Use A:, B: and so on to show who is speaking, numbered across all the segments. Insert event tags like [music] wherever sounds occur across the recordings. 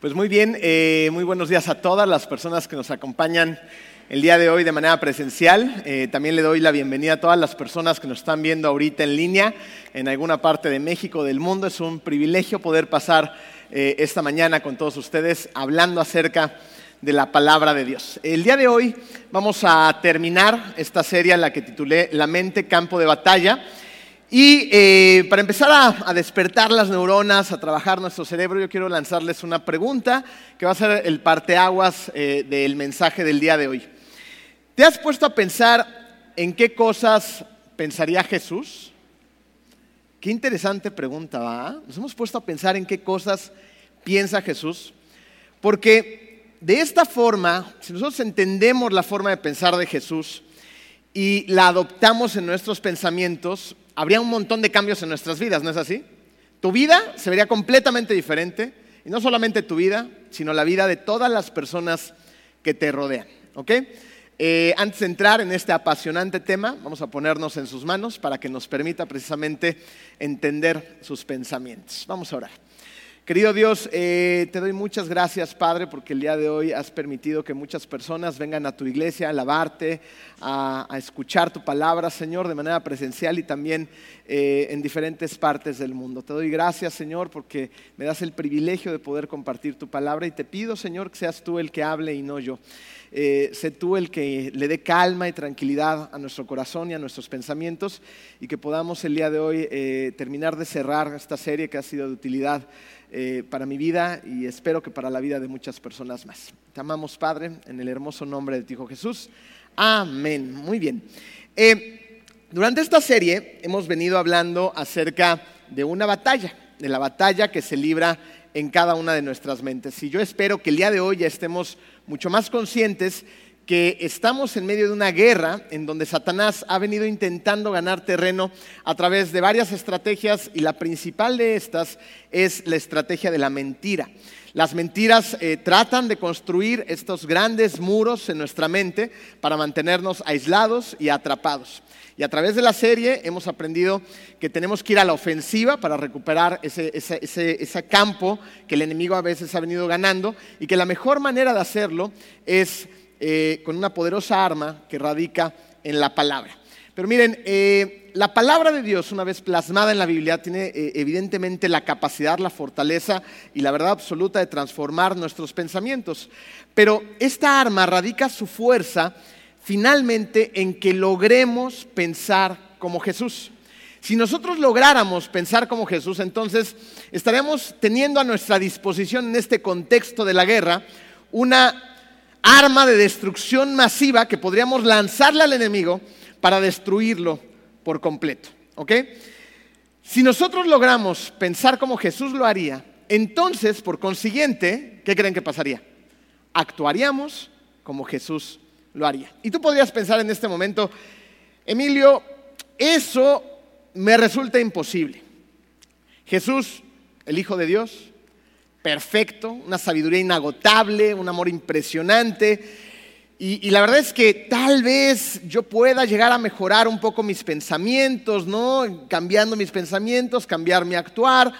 A: Pues muy bien, eh, muy buenos días a todas las personas que nos acompañan el día de hoy de manera presencial. Eh, también le doy la bienvenida a todas las personas que nos están viendo ahorita en línea en alguna parte de México, del mundo. Es un privilegio poder pasar eh, esta mañana con todos ustedes hablando acerca de la palabra de Dios. El día de hoy vamos a terminar esta serie la que titulé La mente, campo de batalla. Y eh, para empezar a, despertar las neuronas, a trabajar nuestro cerebro, yo quiero lanzarles una pregunta que va a ser el parteaguas eh, del mensaje del día de hoy. ¿Te has puesto a pensar en qué cosas pensaría Jesús? Qué interesante pregunta, ¿va? Nos hemos puesto a pensar en qué cosas piensa Jesús, porque de esta forma, si nosotros entendemos la forma de pensar de Jesús y la adoptamos en nuestros pensamientos, habría un montón de cambios en nuestras vidas, ¿no es así? Tu vida se vería completamente diferente, y no solamente tu vida, sino la vida de todas las personas que te rodean, ¿ok? Eh, antes de entrar en este apasionante tema, vamos a ponernos en sus manos para que nos permita precisamente entender sus pensamientos. Vamos a orar. Querido Dios, eh, te doy muchas gracias, Padre, porque el día de hoy has permitido que muchas personas vengan a tu iglesia a alabarte, a, escuchar tu palabra, Señor, de manera presencial y también eh, en diferentes partes del mundo. Te doy gracias, Señor, porque me das el privilegio de poder compartir tu palabra y te pido, Señor, que seas tú el que hable y no yo. Eh, sé tú el que le dé calma y tranquilidad a nuestro corazón y a nuestros pensamientos y que podamos el día de hoy terminar de cerrar esta serie que ha sido de utilidad eh, para mi vida y espero que para la vida de muchas personas más. Te amamos, Padre, en el hermoso nombre de tu Hijo Jesús. Amén. Muy bien. Eh, durante esta serie hemos venido hablando acerca de una batalla, de la batalla que se libra en cada una de nuestras mentes. Y yo espero que el día de hoy ya estemos mucho más conscientes que estamos en medio de una guerra en donde Satanás ha venido intentando ganar terreno a través de varias estrategias y la principal de estas es la estrategia de la mentira. Las mentiras eh, tratan de construir estos grandes muros en nuestra mente para mantenernos aislados y atrapados. Y a través de la serie hemos aprendido que tenemos que ir a la ofensiva para recuperar ese, ese campo que el enemigo a veces ha venido ganando y que la mejor manera de hacerlo es eh, con una poderosa arma que radica en la palabra. Pero miren, eh, la palabra de Dios, una vez plasmada en la Biblia, tiene eh, evidentemente la capacidad, la fortaleza y la verdad absoluta de transformar nuestros pensamientos. Pero esta arma radica su fuerza finalmente en que logremos pensar como Jesús. Si nosotros lográramos pensar como Jesús, entonces estaríamos teniendo a nuestra disposición en este contexto de la guerra una arma de destrucción masiva que podríamos lanzarle al enemigo para destruirlo por completo. ¿Ok? Si nosotros logramos pensar como Jesús lo haría, entonces, por consiguiente, ¿qué creen que pasaría? Actuaríamos como Jesús lo haría. Y tú podrías pensar en este momento, Emilio, eso me resulta imposible. Jesús, el Hijo de Dios, perfecto, una sabiduría inagotable, un amor impresionante. Y, la verdad es que tal vez yo pueda llegar a mejorar un poco mis pensamientos, ¿no? Cambiando mis pensamientos, cambiar mi actuar,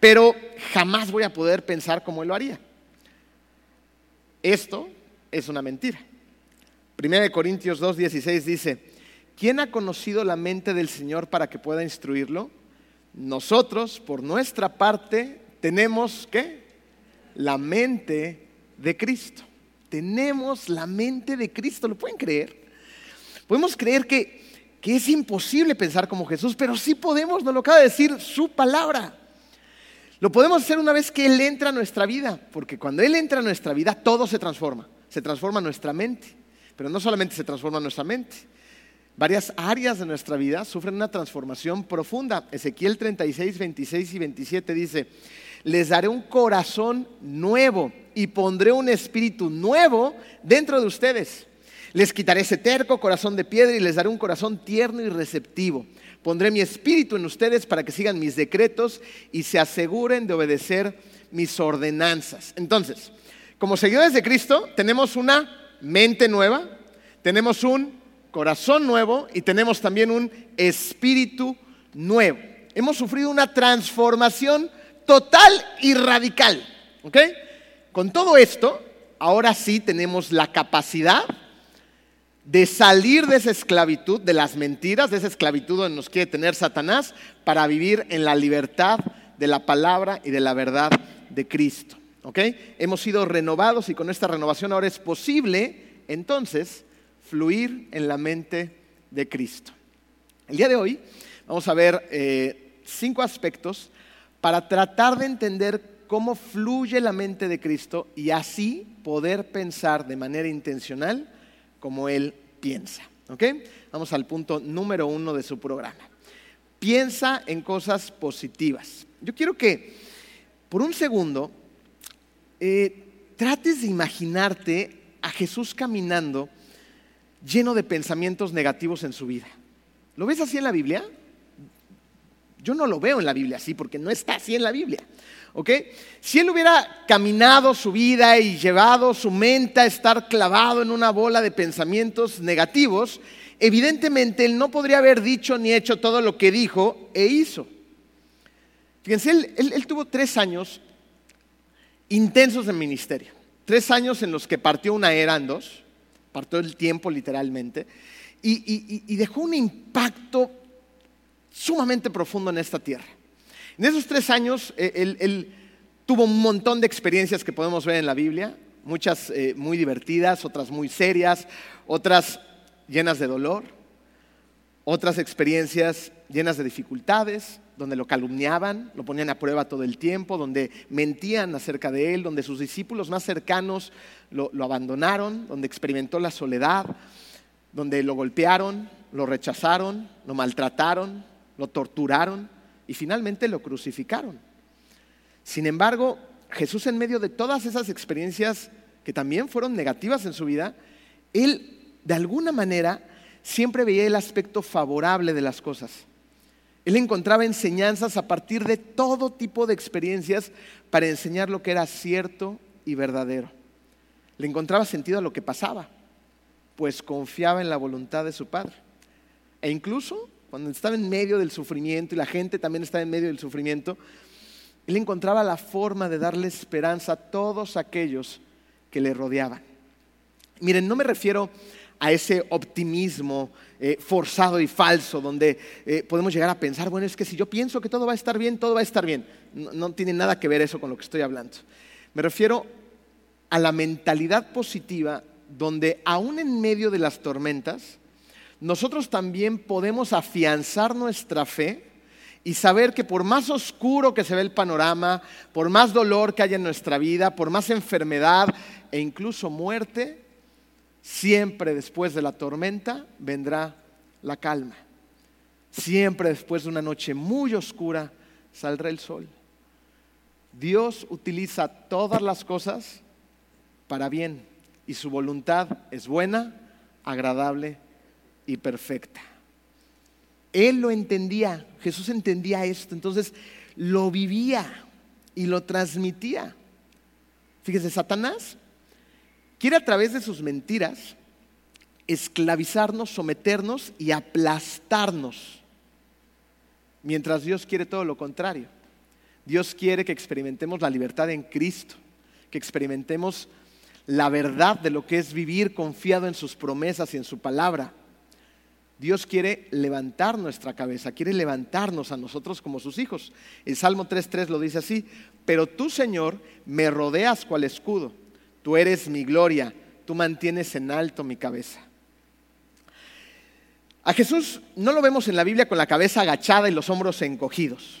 A: pero jamás voy a poder pensar como Él lo haría. Esto es una mentira. Primera de Corintios 2.16 dice, ¿quién ha conocido la mente del Señor para que pueda instruirlo? Nosotros, por nuestra parte, tenemos ¿qué? La mente de Cristo. Tenemos la mente de Cristo, ¿lo pueden creer? Podemos creer que, que es imposible pensar como Jesús, pero sí podemos, nos lo acaba de decir su palabra. Lo podemos hacer una vez que Él entra a nuestra vida, porque cuando Él entra a nuestra vida todo se transforma, se transforma nuestra mente, pero no solamente se transforma nuestra mente, varias áreas de nuestra vida sufren una transformación profunda. Ezequiel 36, 26 y 27 dice, les daré un corazón nuevo y pondré un espíritu nuevo dentro de ustedes. Les quitaré ese terco corazón de piedra y les daré un corazón tierno y receptivo. Pondré mi espíritu en ustedes para que sigan mis decretos y se aseguren de obedecer mis ordenanzas. Entonces, como seguidores de Cristo, tenemos una mente nueva, tenemos un corazón nuevo y tenemos también un espíritu nuevo. Hemos sufrido una transformación total y radical. ¿Ok? con todo esto, ahora sí tenemos la capacidad de salir de esa esclavitud, de las mentiras, de esa esclavitud donde nos quiere tener Satanás, para vivir en la libertad de la palabra y de la verdad de Cristo. ¿Ok? Hemos sido renovados y con esta renovación ahora es posible entonces fluir en la mente de Cristo. El día de hoy vamos a ver eh, cinco aspectos para tratar de entender cómo fluye la mente de Cristo y así poder pensar de manera intencional como Él piensa. ¿Ok? Vamos al punto número uno de su programa. Piensa en cosas positivas. Yo quiero que por un segundo eh, trates de imaginarte a Jesús caminando lleno de pensamientos negativos en su vida. ¿Lo ves así en la Biblia? Yo no lo veo en la Biblia así porque no está así en la Biblia. ¿Ok? Si él hubiera caminado su vida y llevado su mente a estar clavado en una bola de pensamientos negativos, evidentemente él no podría haber dicho ni hecho todo lo que dijo e hizo. Fíjense, él tuvo tres años intensos en ministerio. Tres años en los que partió una era en dos, partió el tiempo literalmente, y, dejó un impacto sumamente profundo en esta tierra. En esos tres años, eh, él, tuvo un montón de experiencias que podemos ver en la Biblia, muchas eh, muy divertidas, otras muy serias, otras llenas de dolor, otras experiencias llenas de dificultades, donde lo calumniaban, lo ponían a prueba todo el tiempo, donde mentían acerca de él, donde sus discípulos más cercanos lo, abandonaron, donde experimentó la soledad, donde lo golpearon, lo rechazaron, lo maltrataron, lo torturaron y finalmente lo crucificaron. Sin embargo, Jesús en medio de todas esas experiencias que también fueron negativas en su vida, él de alguna manera siempre veía el aspecto favorable de las cosas. Él encontraba enseñanzas a partir de todo tipo de experiencias para enseñar lo que era cierto y verdadero. Le encontraba sentido a lo que pasaba, pues confiaba en la voluntad de su Padre. E incluso cuando estaba en medio del sufrimiento y la gente también estaba en medio del sufrimiento, él encontraba la forma de darle esperanza a todos aquellos que le rodeaban. Miren, no me refiero a ese optimismo eh, forzado y falso, donde eh, podemos llegar a pensar, bueno, es que si yo pienso que todo va a estar bien, todo va a estar bien. No, tiene nada que ver eso con lo que estoy hablando. Me refiero a la mentalidad positiva, donde aún en medio de las tormentas, nosotros también podemos afianzar nuestra fe y saber que por más oscuro que se ve el panorama, por más dolor que haya en nuestra vida, por más enfermedad e incluso muerte, Siempre después de la tormenta vendrá la calma. Siempre después de una noche muy oscura saldrá el sol. Dios utiliza todas las cosas para bien y su voluntad es buena, agradable y perfecta. Él lo entendía, Jesús entendía esto, entonces lo vivía y lo transmitía. Fíjese, Satanás quiere a través de sus mentiras esclavizarnos, someternos y aplastarnos, mientras Dios quiere todo lo contrario. Dios quiere que experimentemos la libertad en Cristo, que experimentemos la verdad de lo que es vivir confiado en sus promesas y en su palabra. Dios quiere levantar nuestra cabeza, quiere levantarnos a nosotros como sus hijos. El Salmo 3.3 lo dice así, pero tú Señor me rodeas cual escudo Tú eres mi gloria, tú mantienes en alto mi cabeza. A Jesús no lo vemos en la Biblia con la cabeza agachada y los hombros encogidos,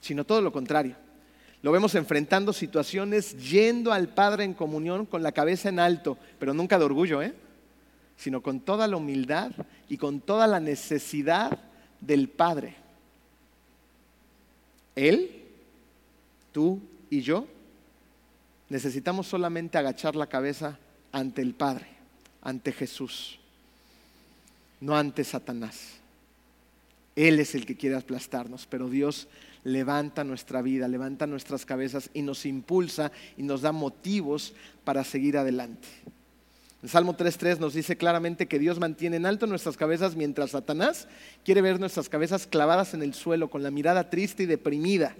A: sino todo lo contrario. Lo vemos enfrentando situaciones yendo al Padre en comunión con la cabeza en alto, pero nunca de orgullo, ¿eh? Sino con toda la humildad y con toda la necesidad del Padre. Él, tú y yo Necesitamos solamente agachar la cabeza ante el Padre, ante Jesús, no ante Satanás. Él es el que quiere aplastarnos, pero Dios levanta nuestra vida, levanta nuestras cabezas y nos impulsa y nos da motivos para seguir adelante. El Salmo 3.3 nos dice claramente que Dios mantiene en alto nuestras cabezas mientras Satanás quiere ver nuestras cabezas clavadas en el suelo con la mirada triste y deprimida,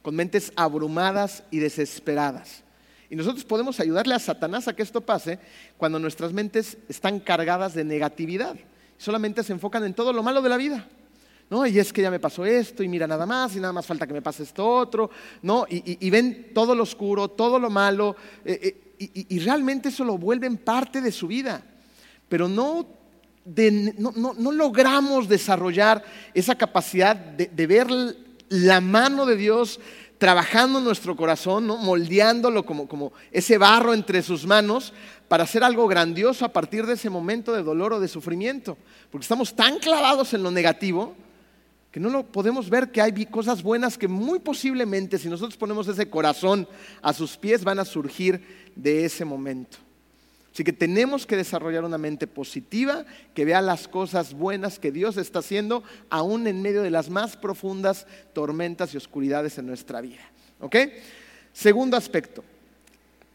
A: con mentes abrumadas y desesperadas. Y nosotros podemos ayudarle a Satanás a que esto pase cuando nuestras mentes están cargadas de negatividad. Solamente se enfocan en todo lo malo de la vida. ¿no? Y es que ya me pasó esto, y mira nada más, y nada más falta que me pase esto otro, ¿no? Y, ven todo lo oscuro, todo lo malo, eh, eh, y, realmente eso lo vuelven parte de su vida. Pero no, no, logramos desarrollar esa capacidad de, ver la mano de Dios trabajando en nuestro corazón, ¿no? moldeándolo como, como ese barro entre sus manos para hacer algo grandioso a partir de ese momento de dolor o de sufrimiento. Porque estamos tan clavados en lo negativo que no lo podemos ver que hay cosas buenas que muy posiblemente si nosotros ponemos ese corazón a sus pies van a surgir de ese momento. Así que tenemos que desarrollar una mente positiva que vea las cosas buenas que Dios está haciendo aún en medio de las más profundas tormentas y oscuridades en nuestra vida. ¿Ok? Segundo aspecto,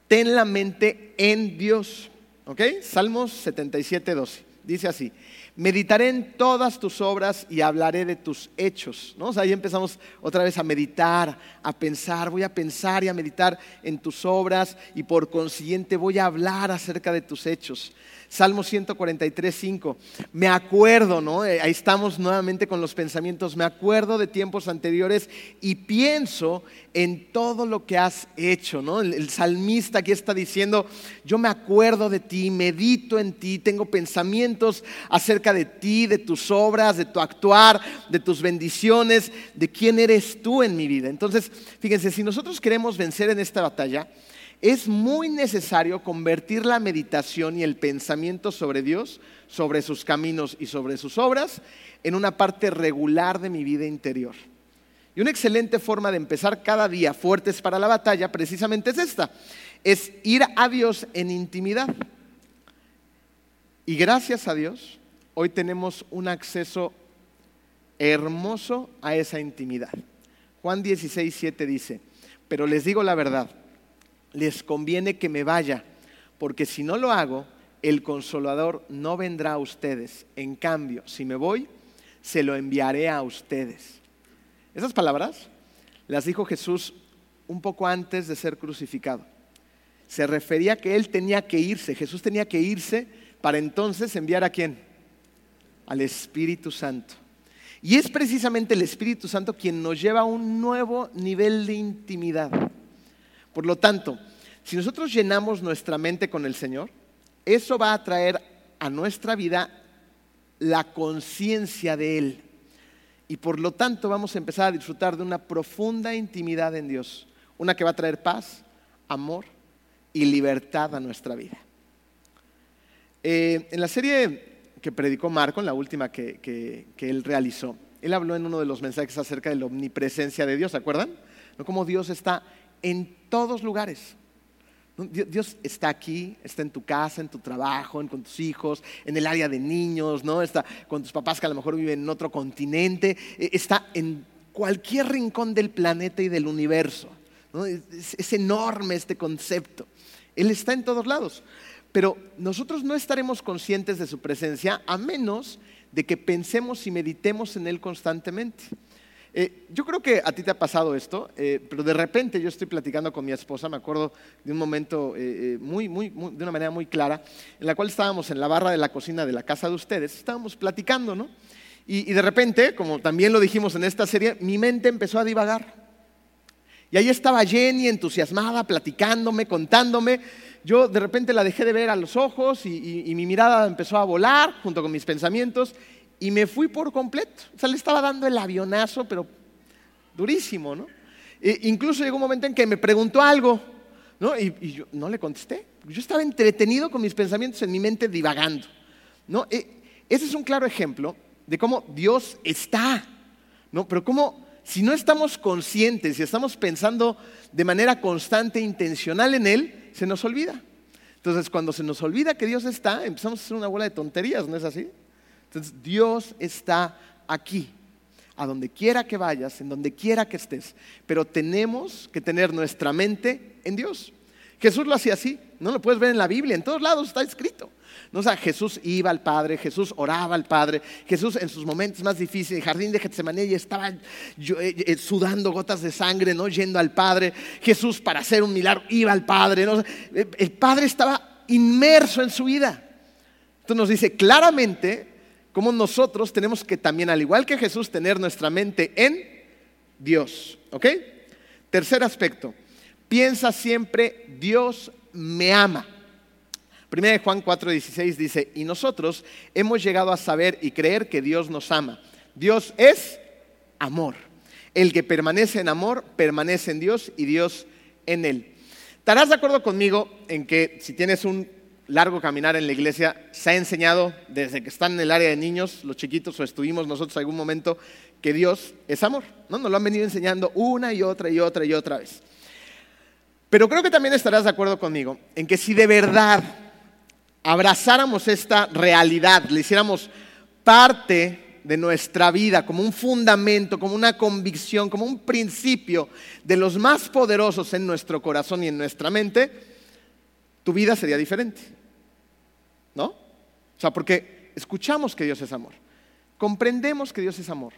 A: ten la mente en Dios. ¿Ok? Salmos 77, 12. Dice así, meditaré en todas tus obras y hablaré de tus hechos. ¿no? ahí empezamos otra vez a meditar, a pensar, voy a pensar y a meditar en tus obras y por consiguiente voy a hablar acerca de tus hechos. Salmo 143, 5. Me acuerdo, ¿no? Eh, ahí estamos nuevamente con los pensamientos. Me acuerdo de tiempos anteriores y pienso en todo lo que has hecho, ¿no? El, salmista aquí está diciendo, yo me acuerdo de ti, medito en ti, tengo pensamientos acerca de ti, de tus obras, de tu actuar, de tus bendiciones, de quién eres tú en mi vida. Entonces, fíjense, si nosotros queremos vencer en esta batalla, es muy necesario convertir la meditación y el pensamiento sobre Dios, sobre sus caminos y sobre sus obras, en una parte regular de mi vida interior. Y una excelente forma de empezar cada día fuertes para la batalla precisamente es esta, es ir a Dios en intimidad. Y gracias a Dios, hoy tenemos un acceso hermoso a esa intimidad. Juan 16, 7 dice, pero les digo la verdad les conviene que me vaya, porque si no lo hago, el consolador no vendrá a ustedes. En cambio, si me voy, se lo enviaré a ustedes. Esas palabras las dijo Jesús un poco antes de ser crucificado. Se refería a que él tenía que irse, Jesús tenía que irse para entonces enviar a quién? Al Espíritu Santo. Y es precisamente el Espíritu Santo quien nos lleva a un nuevo nivel de intimidad. Por lo tanto, si nosotros llenamos nuestra mente con el Señor, eso va a traer a nuestra vida la conciencia de Él. Y por lo tanto vamos a empezar a disfrutar de una profunda intimidad en Dios, una que va a traer paz, amor y libertad a nuestra vida. Eh, en la serie que predicó Marco, en la última que, él realizó, él habló en uno de los mensajes acerca de la omnipresencia de Dios, ¿se acuerdan? ¿No? Cómo Dios está en todos lugares. Dios está aquí, está en tu casa, en tu trabajo, con tus hijos, en el área de niños, ¿no? Está con tus papás que a lo mejor viven en otro continente, e, está en cualquier rincón del planeta y del universo. es, enorme este concepto. Él está en todos lados. Pero nosotros no estaremos conscientes de su presencia a menos de que pensemos y meditemos en Él constantemente. Eh, yo creo que a ti te ha pasado esto, eh, pero de repente yo estoy platicando con mi esposa, me acuerdo de un momento eh, muy, muy, de una manera muy clara, en la cual estábamos en la barra de la cocina de la casa de ustedes, estábamos platicando, ¿no? Y, y de repente, como también lo dijimos en esta serie, mi mente empezó a divagar. Y ahí estaba Jenny entusiasmada, platicándome, contándome. Yo de repente la dejé de ver a los ojos y, mi mirada empezó a volar junto con mis pensamientos y me fui por completo. O sea, le estaba dando el avionazo, pero durísimo, ¿no? E incluso llegó un momento en que me preguntó algo, ¿no? Y, yo no le contesté. Yo estaba entretenido con mis pensamientos en mi mente divagando, ¿no? E ese es un claro ejemplo de cómo Dios está, ¿no? Pero cómo si no estamos conscientes y estamos pensando de manera constante e intencional en Él, se nos olvida. Entonces, cuando se nos olvida que Dios está, empezamos a hacer una bola de tonterías, ¿no es así? Entonces, Dios está aquí, a donde quiera que vayas, en donde quiera que estés, pero tenemos que tener nuestra mente en Dios. Jesús lo hacía así, no lo puedes ver en la Biblia, en todos lados está escrito. ¿No? O Jesús iba al Padre, Jesús oraba al Padre, Jesús en sus momentos más difíciles, el jardín de Getsemaní, estaba eh, eh, sudando gotas de sangre, ¿no? Yendo al Padre. Jesús para hacer un milagro iba al Padre, ¿no? El Padre estaba inmerso en su vida. Entonces nos dice claramente cómo nosotros tenemos que también, al igual que Jesús, tener nuestra mente en Dios. ¿Ok? Tercer aspecto, piensa siempre, Dios me ama. Primera de Juan 4:16 dice, y nosotros hemos llegado a saber y creer que Dios nos ama. Dios es amor. El que permanece en amor, permanece en Dios y Dios en él. ¿Estarás de acuerdo conmigo en que si tienes un largo caminar en la iglesia, se ha enseñado desde que están en el área de niños, los chiquitos, o estuvimos nosotros algún momento, que Dios es amor. ¿no? Nos lo han venido enseñando una y otra y otra y otra vez. Pero creo que también estarás de acuerdo conmigo en que si de verdad abrazáramos esta realidad, le hiciéramos parte de nuestra vida como un fundamento, como una convicción, como un principio de los más poderosos en nuestro corazón y en nuestra mente, tu vida sería diferente. ¿No? O sea, porque escuchamos que Dios es amor, comprendemos que Dios es amor,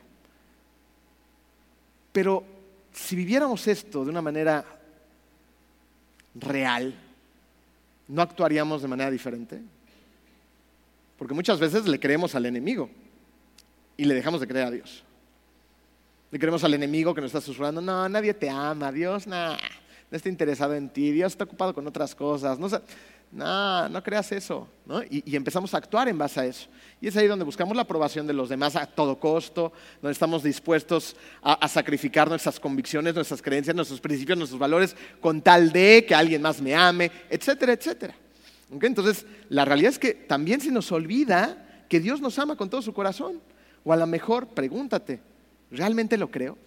A: pero si viviéramos esto de una manera real, ¿no actuaríamos de manera diferente? Porque muchas veces le creemos al enemigo y le dejamos de creer a Dios. Le creemos al enemigo que nos está susurrando, no, nadie te ama, Dios, nada, no está interesado en ti, Dios está ocupado con otras cosas. No, no, no creas eso. Y, empezamos a actuar en base a eso. Y es ahí donde buscamos la aprobación de los demás a todo costo, donde estamos dispuestos a, sacrificar nuestras convicciones, nuestras creencias, nuestros principios, nuestros valores, con tal de que alguien más me ame, etcétera, etcétera. Entonces, la realidad es que también se nos olvida que Dios nos ama con todo su corazón. O a lo mejor, pregúntate, ¿realmente lo creo?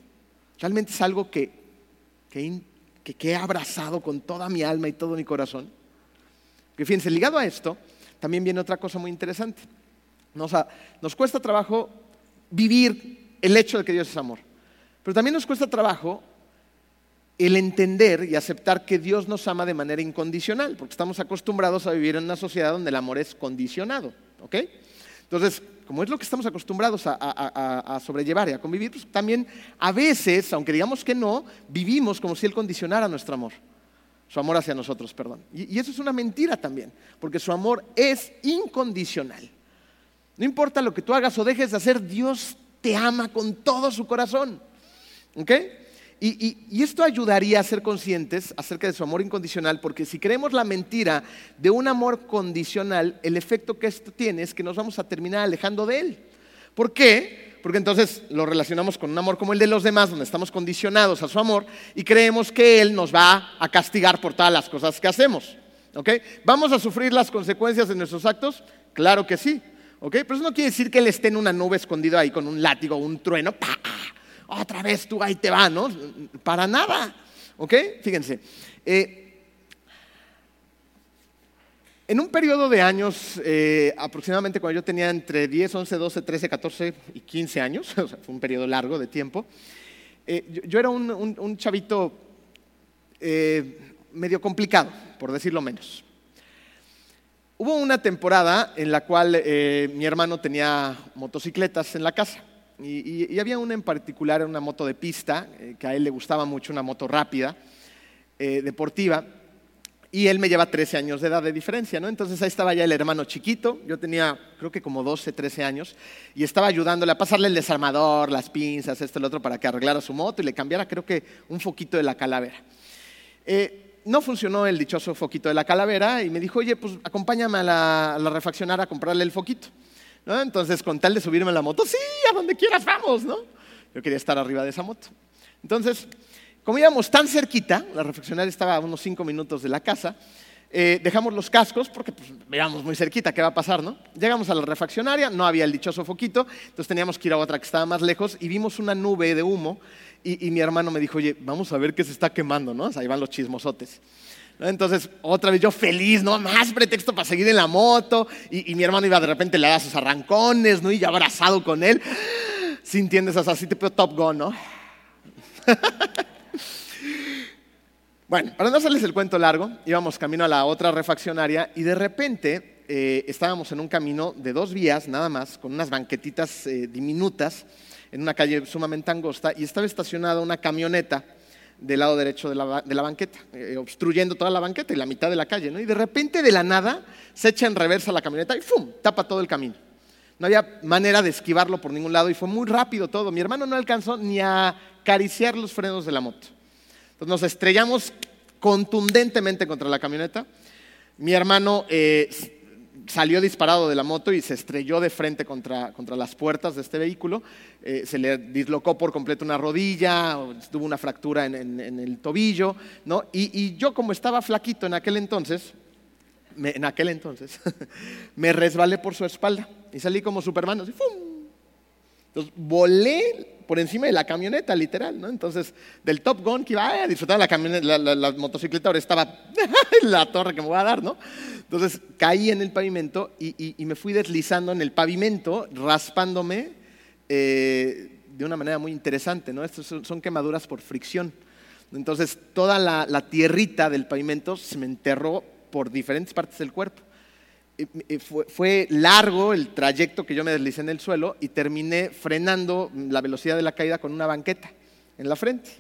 A: ¿Realmente es algo que, que, que he abrazado con toda mi alma y todo mi corazón? Que fíjense, ligado a esto, también viene otra cosa muy interesante. Nos, nos cuesta trabajo vivir el hecho de que Dios es amor. Pero también nos cuesta trabajo el entender y aceptar que Dios nos ama de manera incondicional, porque estamos acostumbrados a vivir en una sociedad donde el amor es condicionado. ¿ok? Entonces, como es lo que estamos acostumbrados a, sobrellevar y a convivir, pues también a veces, aunque digamos que no, vivimos como si Él condicionara nuestro amor su amor hacia nosotros, perdón. Y, eso es una mentira también, porque su amor es incondicional. No importa lo que tú hagas o dejes de hacer, Dios te ama con todo su corazón. ¿Ok? Y, esto ayudaría a ser conscientes acerca de su amor incondicional, porque si creemos la mentira de un amor condicional, el efecto que esto tiene es que nos vamos a terminar alejando de él. ¿Por qué? porque entonces lo relacionamos con un amor como el de los demás, donde estamos condicionados a su amor y creemos que Él nos va a castigar por todas las cosas que hacemos. ¿Vamos a sufrir las consecuencias de nuestros actos? Claro que sí. Pero eso no quiere decir que Él esté en una nube escondido ahí con un látigo un trueno. Otra vez tú ahí te va, ¿no? Para nada. ¿Ok? Fíjense. Eh, en un periodo de años, eh, aproximadamente cuando yo tenía entre 10, 11, 12, 13, 14 y 15 años, [laughs] o sea, fue un periodo largo de tiempo, eh, yo, era un, chavito medio complicado, por decirlo menos. Hubo una temporada en la cual mi hermano tenía motocicletas en la casa y, y, había una en particular, una moto de pista, que a él le gustaba mucho, una moto rápida, deportiva. Y él me lleva 13 años de edad de diferencia, ¿no? Entonces ahí estaba ya el hermano chiquito, yo tenía creo que como 12, 13 años, y estaba ayudándole a pasarle el desarmador, las pinzas, esto lo otro, para que arreglara su moto y le cambiara creo que un foquito de la calavera. Eh, no funcionó el dichoso foquito de la calavera y me dijo, oye, pues acompáñame a la refaccionar a comprarle el foquito. Entonces, con tal de subirme en la moto, sí, a donde quieras vamos, ¿no? Yo quería estar arriba de esa moto. Entonces, como íbamos tan cerquita, la reflexionaria estaba a unos cinco minutos de la casa, eh, dejamos los cascos porque pues, muy cerquita qué va a pasar, ¿no? Llegamos a la refaccionaria, no había el dichoso foquito, entonces teníamos que ir a otra que estaba más lejos y vimos una nube de humo y, mi hermano me dijo, oye, vamos a ver qué se está quemando, ¿no? ahí van los chismosotes. Entonces, otra vez yo feliz, ¿no? Más pretexto para seguir en la moto. Y, mi hermano iba de repente, le daba sus arrancones, ¿no? Y ya abrazado con él. Si entiendes, así tipo Top Gun, ¿no? [laughs] Bueno, para no hacerles el cuento largo, íbamos camino a la otra refaccionaria y de repente eh, estábamos en un camino de dos vías nada más, con unas banquetitas eh, diminutas, en una calle sumamente angosta, y estaba estacionada una camioneta del lado derecho de la, banqueta, eh, obstruyendo toda la banqueta y la mitad de la calle, ¿no? Y de repente, de la nada, se echa en reversa la camioneta y ¡fum! tapa todo el camino. No había manera de esquivarlo por ningún lado y fue muy rápido todo. Mi hermano no alcanzó ni a acariciar los frenos de la moto. Entonces nos estrellamos contundentemente contra la camioneta. Mi hermano eh, salió disparado de la moto y se estrelló de frente contra, contra las puertas de este vehículo. Eh, se le dislocó por completo una rodilla, tuvo una fractura en, el tobillo, ¿no? Y, y, yo como estaba flaquito en aquel entonces, en aquel entonces, [laughs] me resbalé por su espalda y salí como Superman, así, ¡fum! Entonces volé por encima de la camioneta, literal, ¿no? Entonces, del Top Gun que iba a disfrutar la, camioneta, la, motocicleta, ahora estaba [laughs] en la torre que me voy a dar, ¿no? Entonces, caí en el pavimento y, me fui deslizando en el pavimento, raspándome eh, de una manera muy interesante, ¿no? Estas son, quemaduras por fricción. Entonces, toda la tierrita del pavimento se me enterró por diferentes partes del cuerpo fue, largo el trayecto que yo me deslicé en el suelo y terminé frenando la velocidad de la caída con una banqueta en la frente.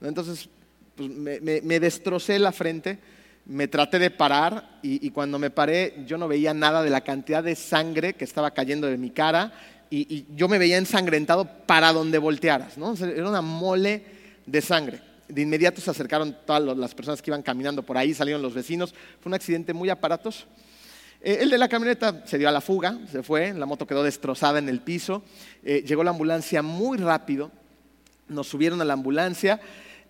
A: Entonces pues, me, destrocé la frente, me traté de parar y, cuando me paré yo no veía nada de la cantidad de sangre que estaba cayendo de mi cara y, yo me veía ensangrentado para donde voltearas. ¿no? Era una mole de sangre. De inmediato se acercaron todas las personas que iban caminando por ahí, salieron los vecinos. Fue un accidente muy aparatoso. Eh, el de la camioneta se dio a la fuga, se fue, la moto quedó destrozada en el piso. Eh, llegó la ambulancia muy rápido, nos subieron a la ambulancia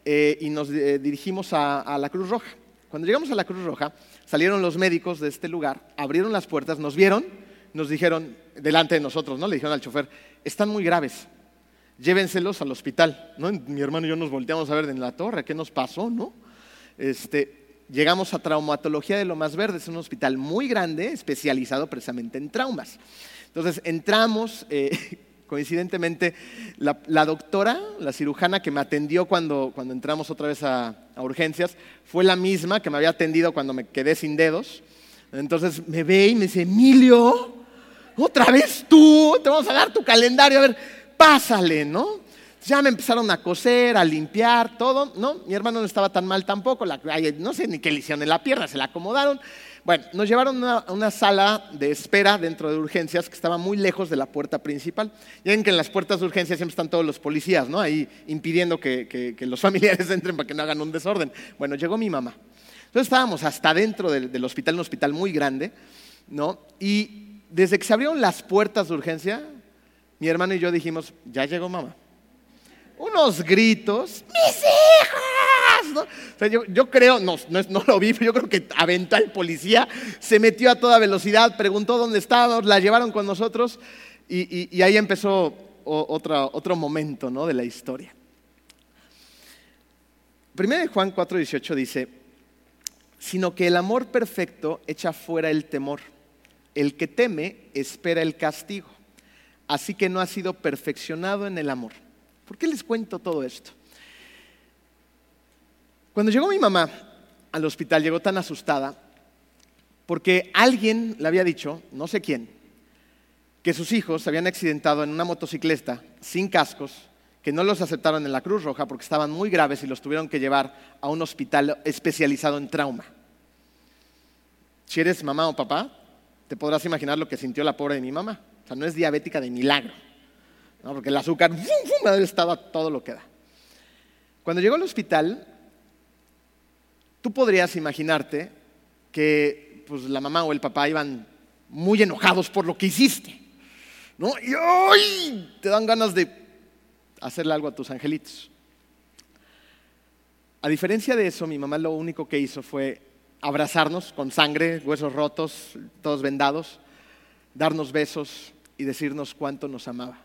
A: eh, y nos dirigimos a, la Cruz Roja. Cuando llegamos a la Cruz Roja, salieron los médicos de este lugar, abrieron las puertas, nos vieron, nos dijeron, delante de nosotros, ¿no? Le dijeron al chofer, están muy graves, llévenselos al hospital. ¿no? Mi hermano y yo nos volteamos a ver en la torre, ¿qué nos pasó? ¿no? Este, llegamos a traumatología de lo más verde, es un hospital muy grande, especializado precisamente en traumas. Entonces entramos, eh, [laughs] coincidentemente, la, doctora, la cirujana que me atendió cuando, cuando entramos otra vez a, urgencias, fue la misma que me había atendido cuando me quedé sin dedos. Entonces me ve y me dice, Emilio, otra vez tú, te vamos a dar tu calendario, a ver, pásale, ¿no? Ya me empezaron a coser, a limpiar, todo. No, mi hermano no estaba tan mal tampoco. no sé ni qué le hicieron en la pierna, se la acomodaron. Bueno, nos llevaron a una, sala de espera dentro de urgencias que estaba muy lejos de la puerta principal. Ya ven que en las puertas de urgencias siempre están todos los policías, ¿no? Ahí impidiendo que, los [laughs] familiares entren para que no hagan un desorden. Bueno, llegó mi mamá. Entonces estábamos hasta dentro del, del hospital, un hospital muy grande, ¿no? Y desde que se abrieron las puertas de urgencia, mi hermano y yo dijimos, ya llegó mamá unos gritos, mis hijos. yo, creo, no, no, lo vi, [laughs] pero yo creo que aventó al policía, se metió a toda velocidad, preguntó dónde estábamos, la llevaron con nosotros y, ahí empezó otro, otro momento ¿no? de la historia. Primero de Juan 4:18 dice, sino que el amor perfecto echa fuera el temor. El que teme espera el castigo. Así que no ha sido perfeccionado en el amor. ¿Por qué les cuento todo esto? Cuando llegó mi mamá al hospital, llegó tan asustada porque alguien le había dicho, no sé quién, que sus hijos se habían accidentado en una motocicleta sin cascos, que no los aceptaron en la Cruz Roja porque estaban muy graves y los tuvieron que llevar a un hospital especializado en trauma. Si eres mamá o papá, te podrás imaginar lo que sintió la pobre de mi mamá. O sea, no es diabética de milagro porque el azúcar estaba todo lo que da. Cuando llegó al hospital, tú podrías imaginarte que pues, la mamá o el papá iban muy enojados por lo que hiciste. ¿no? Y hoy te dan ganas de hacerle algo a tus angelitos. A diferencia de eso, mi mamá lo único que hizo fue abrazarnos con sangre, huesos rotos, todos vendados, darnos besos y decirnos cuánto nos amaba.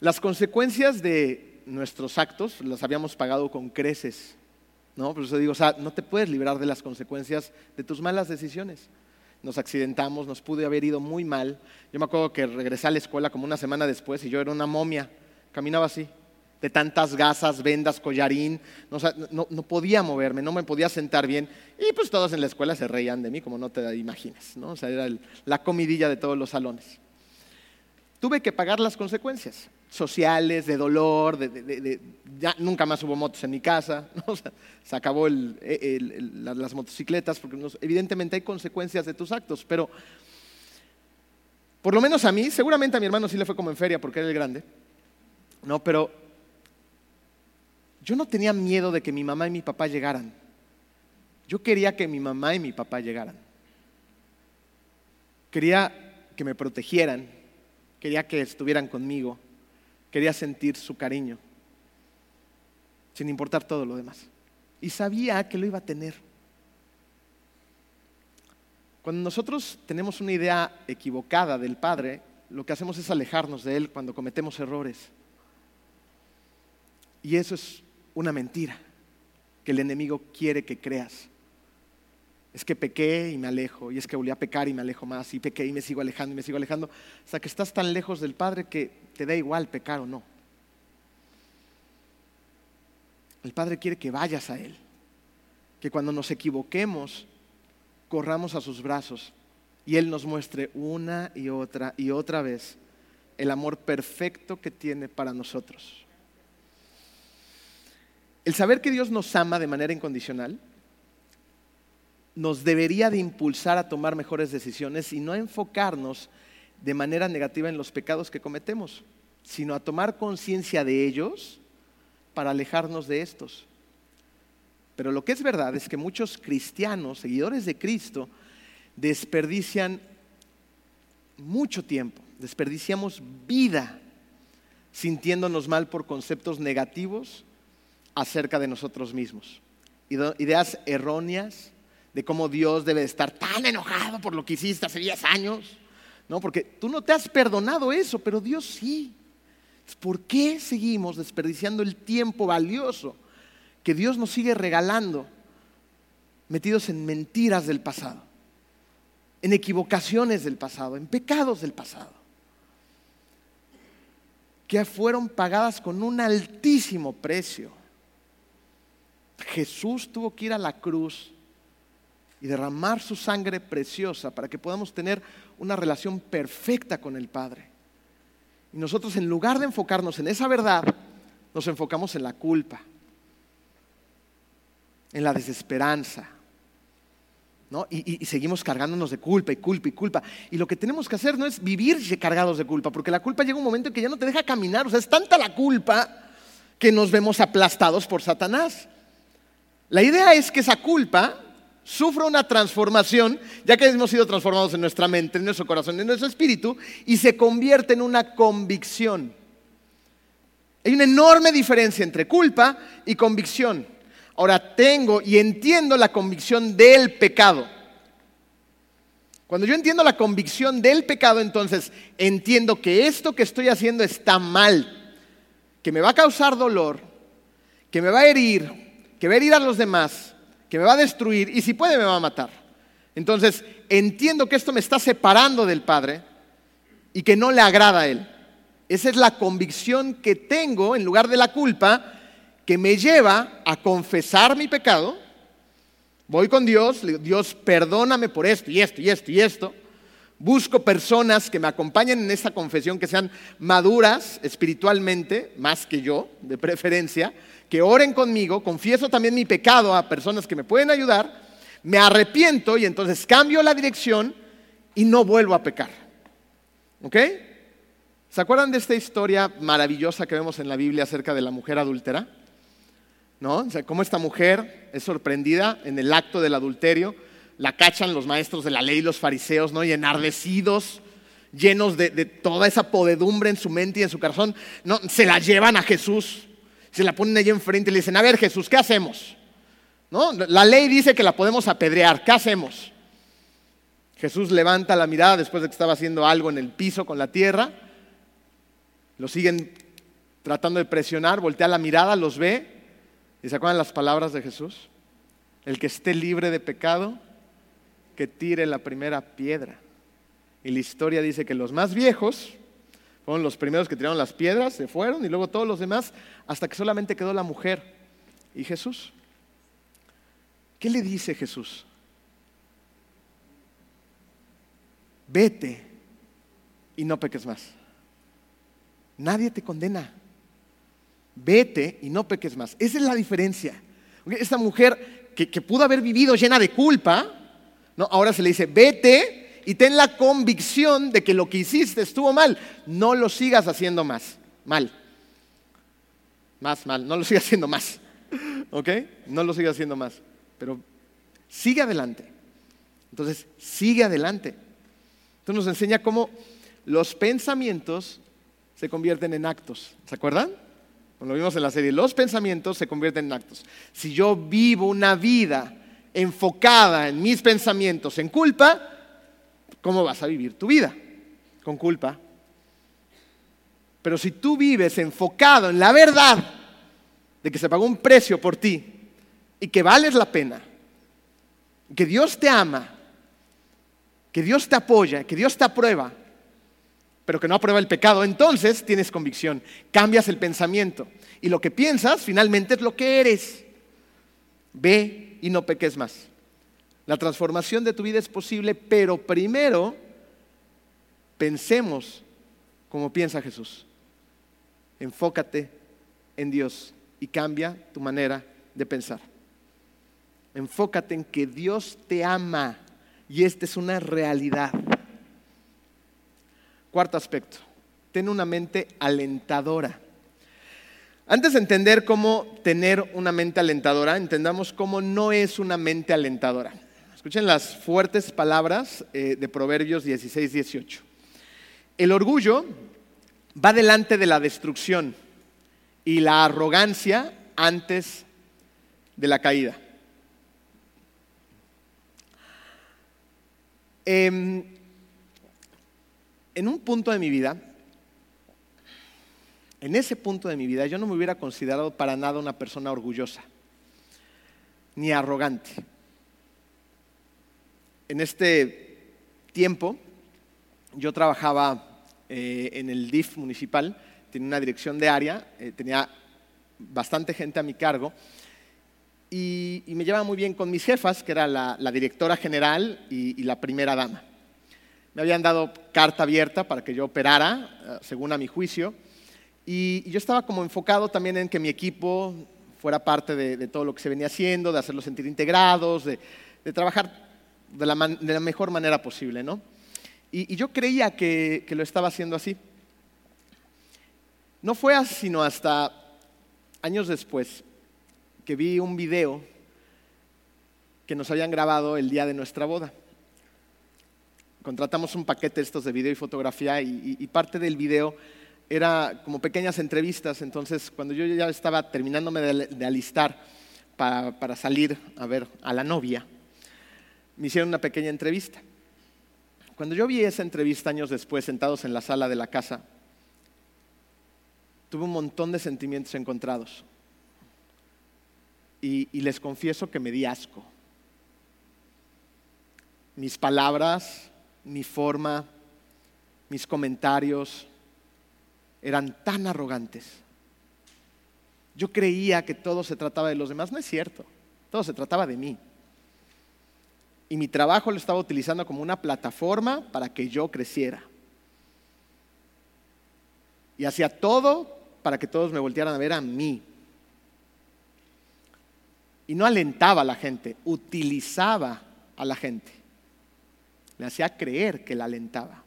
A: Las consecuencias de nuestros actos las habíamos pagado con creces. ¿no? Por eso digo, o sea, no te puedes librar de las consecuencias de tus malas decisiones. Nos accidentamos, nos pude haber ido muy mal. Yo me acuerdo que regresé a la escuela como una semana después y yo era una momia, caminaba así, de tantas gasas, vendas, collarín, no, podía moverme, no me podía sentar bien. Y pues todos en la escuela se reían de mí, como no te imaginas, ¿no? O sea, era la comidilla de todos los salones. Tuve que pagar las consecuencias sociales, de dolor, ya nunca más hubo motos en mi casa, [laughs] se acabó las motocicletas, porque evidentemente hay consecuencias de tus actos, pero por lo menos a mí, seguramente a mi hermano sí le fue como en feria porque era el grande, no, pero yo no tenía miedo de que mi mamá y mi papá llegaran. Yo quería que mi mamá y mi papá llegaran. Quería que me protegieran, quería que estuvieran conmigo, quería sentir su cariño, sin importar todo lo demás. Y sabía que lo iba a tener. Cuando nosotros tenemos una idea equivocada del Padre, lo que hacemos es alejarnos de Él cuando cometemos errores. Y eso es una mentira que el enemigo quiere que creas. Es que pequé y me alejo, y es que volví a pecar y me alejo más, y pequé y me sigo alejando y me sigo alejando, hasta que estás tan lejos del Padre que te da igual pecar o no. El Padre quiere que vayas a Él, que cuando nos equivoquemos, corramos a sus brazos y Él nos muestre una y otra y otra vez el amor perfecto que tiene para nosotros. El saber que Dios nos ama de manera incondicional nos debería de impulsar a tomar mejores decisiones y no enfocarnos de manera negativa en los pecados que cometemos, sino a tomar conciencia de ellos para alejarnos de estos. Pero lo que es verdad es que muchos cristianos, seguidores de Cristo, desperdician mucho tiempo, desperdiciamos vida sintiéndonos mal por conceptos negativos acerca de nosotros mismos. Ideas erróneas de cómo Dios debe estar tan enojado por lo que hiciste hace 10 años. No, porque tú no te has perdonado eso, pero Dios sí. ¿Por qué seguimos desperdiciando el tiempo valioso que Dios nos sigue regalando metidos en mentiras del pasado, en equivocaciones del pasado, en pecados del pasado? que fueron pagadas con un altísimo precio. Jesús tuvo que ir a la cruz y derramar su sangre preciosa para que podamos tener una relación perfecta con el Padre. Y nosotros en lugar de enfocarnos en esa verdad, nos enfocamos en la culpa, en la desesperanza. ¿no? Y, y, seguimos cargándonos de culpa y culpa y culpa. Y lo que tenemos que hacer no es vivir cargados de culpa, porque la culpa llega un momento en que ya no te deja caminar. O sea, es tanta la culpa que nos vemos aplastados por Satanás. La idea es que esa culpa sufra una transformación, ya que hemos sido transformados en nuestra mente, en nuestro corazón, en nuestro espíritu, y se convierte en una convicción. Hay una enorme diferencia entre culpa y convicción. Ahora tengo y entiendo la convicción del pecado. Cuando yo entiendo la convicción del pecado, entonces entiendo que esto que estoy haciendo está mal, que me va a causar dolor, que me va a herir, que va a herir a los demás, que me va a destruir y si puede me va a matar. Entonces, entiendo que esto me está separando del Padre y que no le agrada a Él. Esa es la convicción que tengo en lugar de la culpa que me lleva a confesar mi pecado. Voy con Dios, Dios, perdóname por esto y esto y esto y esto. Busco personas que me acompañen en esa confesión, que sean maduras espiritualmente, más que yo, de preferencia, que oren conmigo, confieso también mi pecado a personas que me pueden ayudar, me arrepiento y entonces cambio la dirección y no vuelvo a pecar. ¿Ok? ¿Se acuerdan de esta historia maravillosa que vemos en la Biblia acerca de la mujer adúltera? ¿No? O sea, cómo esta mujer es sorprendida en el acto del adulterio, la cachan los maestros de la ley, los fariseos, ¿no? Y enardecidos, llenos de, de toda esa podedumbre en su mente y en su corazón, ¿no? Se la llevan a Jesús se la ponen ahí enfrente y le dicen, a ver Jesús, ¿qué hacemos? ¿No? La ley dice que la podemos apedrear, ¿qué hacemos? Jesús levanta la mirada después de que estaba haciendo algo en el piso con la tierra, lo siguen tratando de presionar, voltea la mirada, los ve, y se acuerdan las palabras de Jesús, el que esté libre de pecado, que tire la primera piedra. Y la historia dice que los más viejos, Fueron los primeros que tiraron las piedras, se fueron y luego todos los demás, hasta que solamente quedó la mujer y Jesús. ¿Qué le dice Jesús? Vete y no peques más. Nadie te condena. Vete y no peques más. Esa es la diferencia. Esta mujer que, pudo haber vivido llena de culpa, ¿no? ahora se le dice, vete y ten la convicción de que lo que hiciste estuvo mal. No lo sigas haciendo más. Mal. Más, mal. No lo sigas haciendo más. ¿Ok? No lo sigas haciendo más. Pero sigue adelante. Entonces, sigue adelante. Entonces nos enseña cómo los pensamientos se convierten en actos. ¿Se acuerdan? Lo vimos en la serie, los pensamientos se convierten en actos. Si yo vivo una vida enfocada en mis pensamientos en culpa, ¿cómo vas a vivir tu vida? Con culpa. Pero si tú vives enfocado en la verdad de que se pagó un precio por ti y que vales la pena, que Dios te ama, que Dios te apoya, que Dios te aprueba, pero que no aprueba el pecado, entonces tienes convicción, cambias el pensamiento. Y lo que piensas finalmente es lo que eres. Ve y no peques más. La transformación de tu vida es posible, pero primero pensemos como piensa Jesús. Enfócate en Dios y cambia tu manera de pensar. Enfócate en que Dios te ama y esta es una realidad. Cuarto aspecto, ten una mente alentadora. Antes de entender cómo tener una mente alentadora, entendamos cómo no es una mente alentadora. Escuchen las fuertes palabras eh, de Proverbios 16, 18. El orgullo va delante de la destrucción y la arrogancia antes de la caída. Em, en un punto de mi vida, en ese punto de mi vida, yo no me hubiera considerado para nada una persona orgullosa, ni arrogante. En este tiempo, yo trabajaba eh, en el DIF municipal, tenía una dirección de área, eh, tenía bastante gente a mi cargo, y, me llevaba muy bien con mis jefas, que era la, directora general y la primera dama. Me habían dado carta abierta para que yo operara, eh, según a mi juicio, y, yo estaba como enfocado también en que mi equipo fuera parte de, todo lo que se venía haciendo, de hacerlos sentir integrados, de, trabajar de la, mejor manera posible, ¿no? Y, yo creía que, lo estaba haciendo así. No fue sino hasta años después que vi un video que nos habían grabado el día de nuestra boda contratamos un paquete estos de video y fotografía y, parte del video era como pequeñas entrevistas. Entonces, cuando yo ya estaba terminándome de, alistar para, para, salir a ver a la novia, me hicieron una pequeña entrevista. Cuando yo vi esa entrevista años después, sentados en la sala de la casa, tuve un montón de sentimientos encontrados. Y, y les confieso que me di asco. Mis palabras mi forma, mis comentarios eran tan arrogantes. Yo creía que todo se trataba de los demás. No es cierto. Todo se trataba de mí. Y mi trabajo lo estaba utilizando como una plataforma para que yo creciera. Y hacía todo para que todos me voltearan a ver a mí. Y no alentaba a la gente, utilizaba a la gente. Le hacía creer que la alentaba.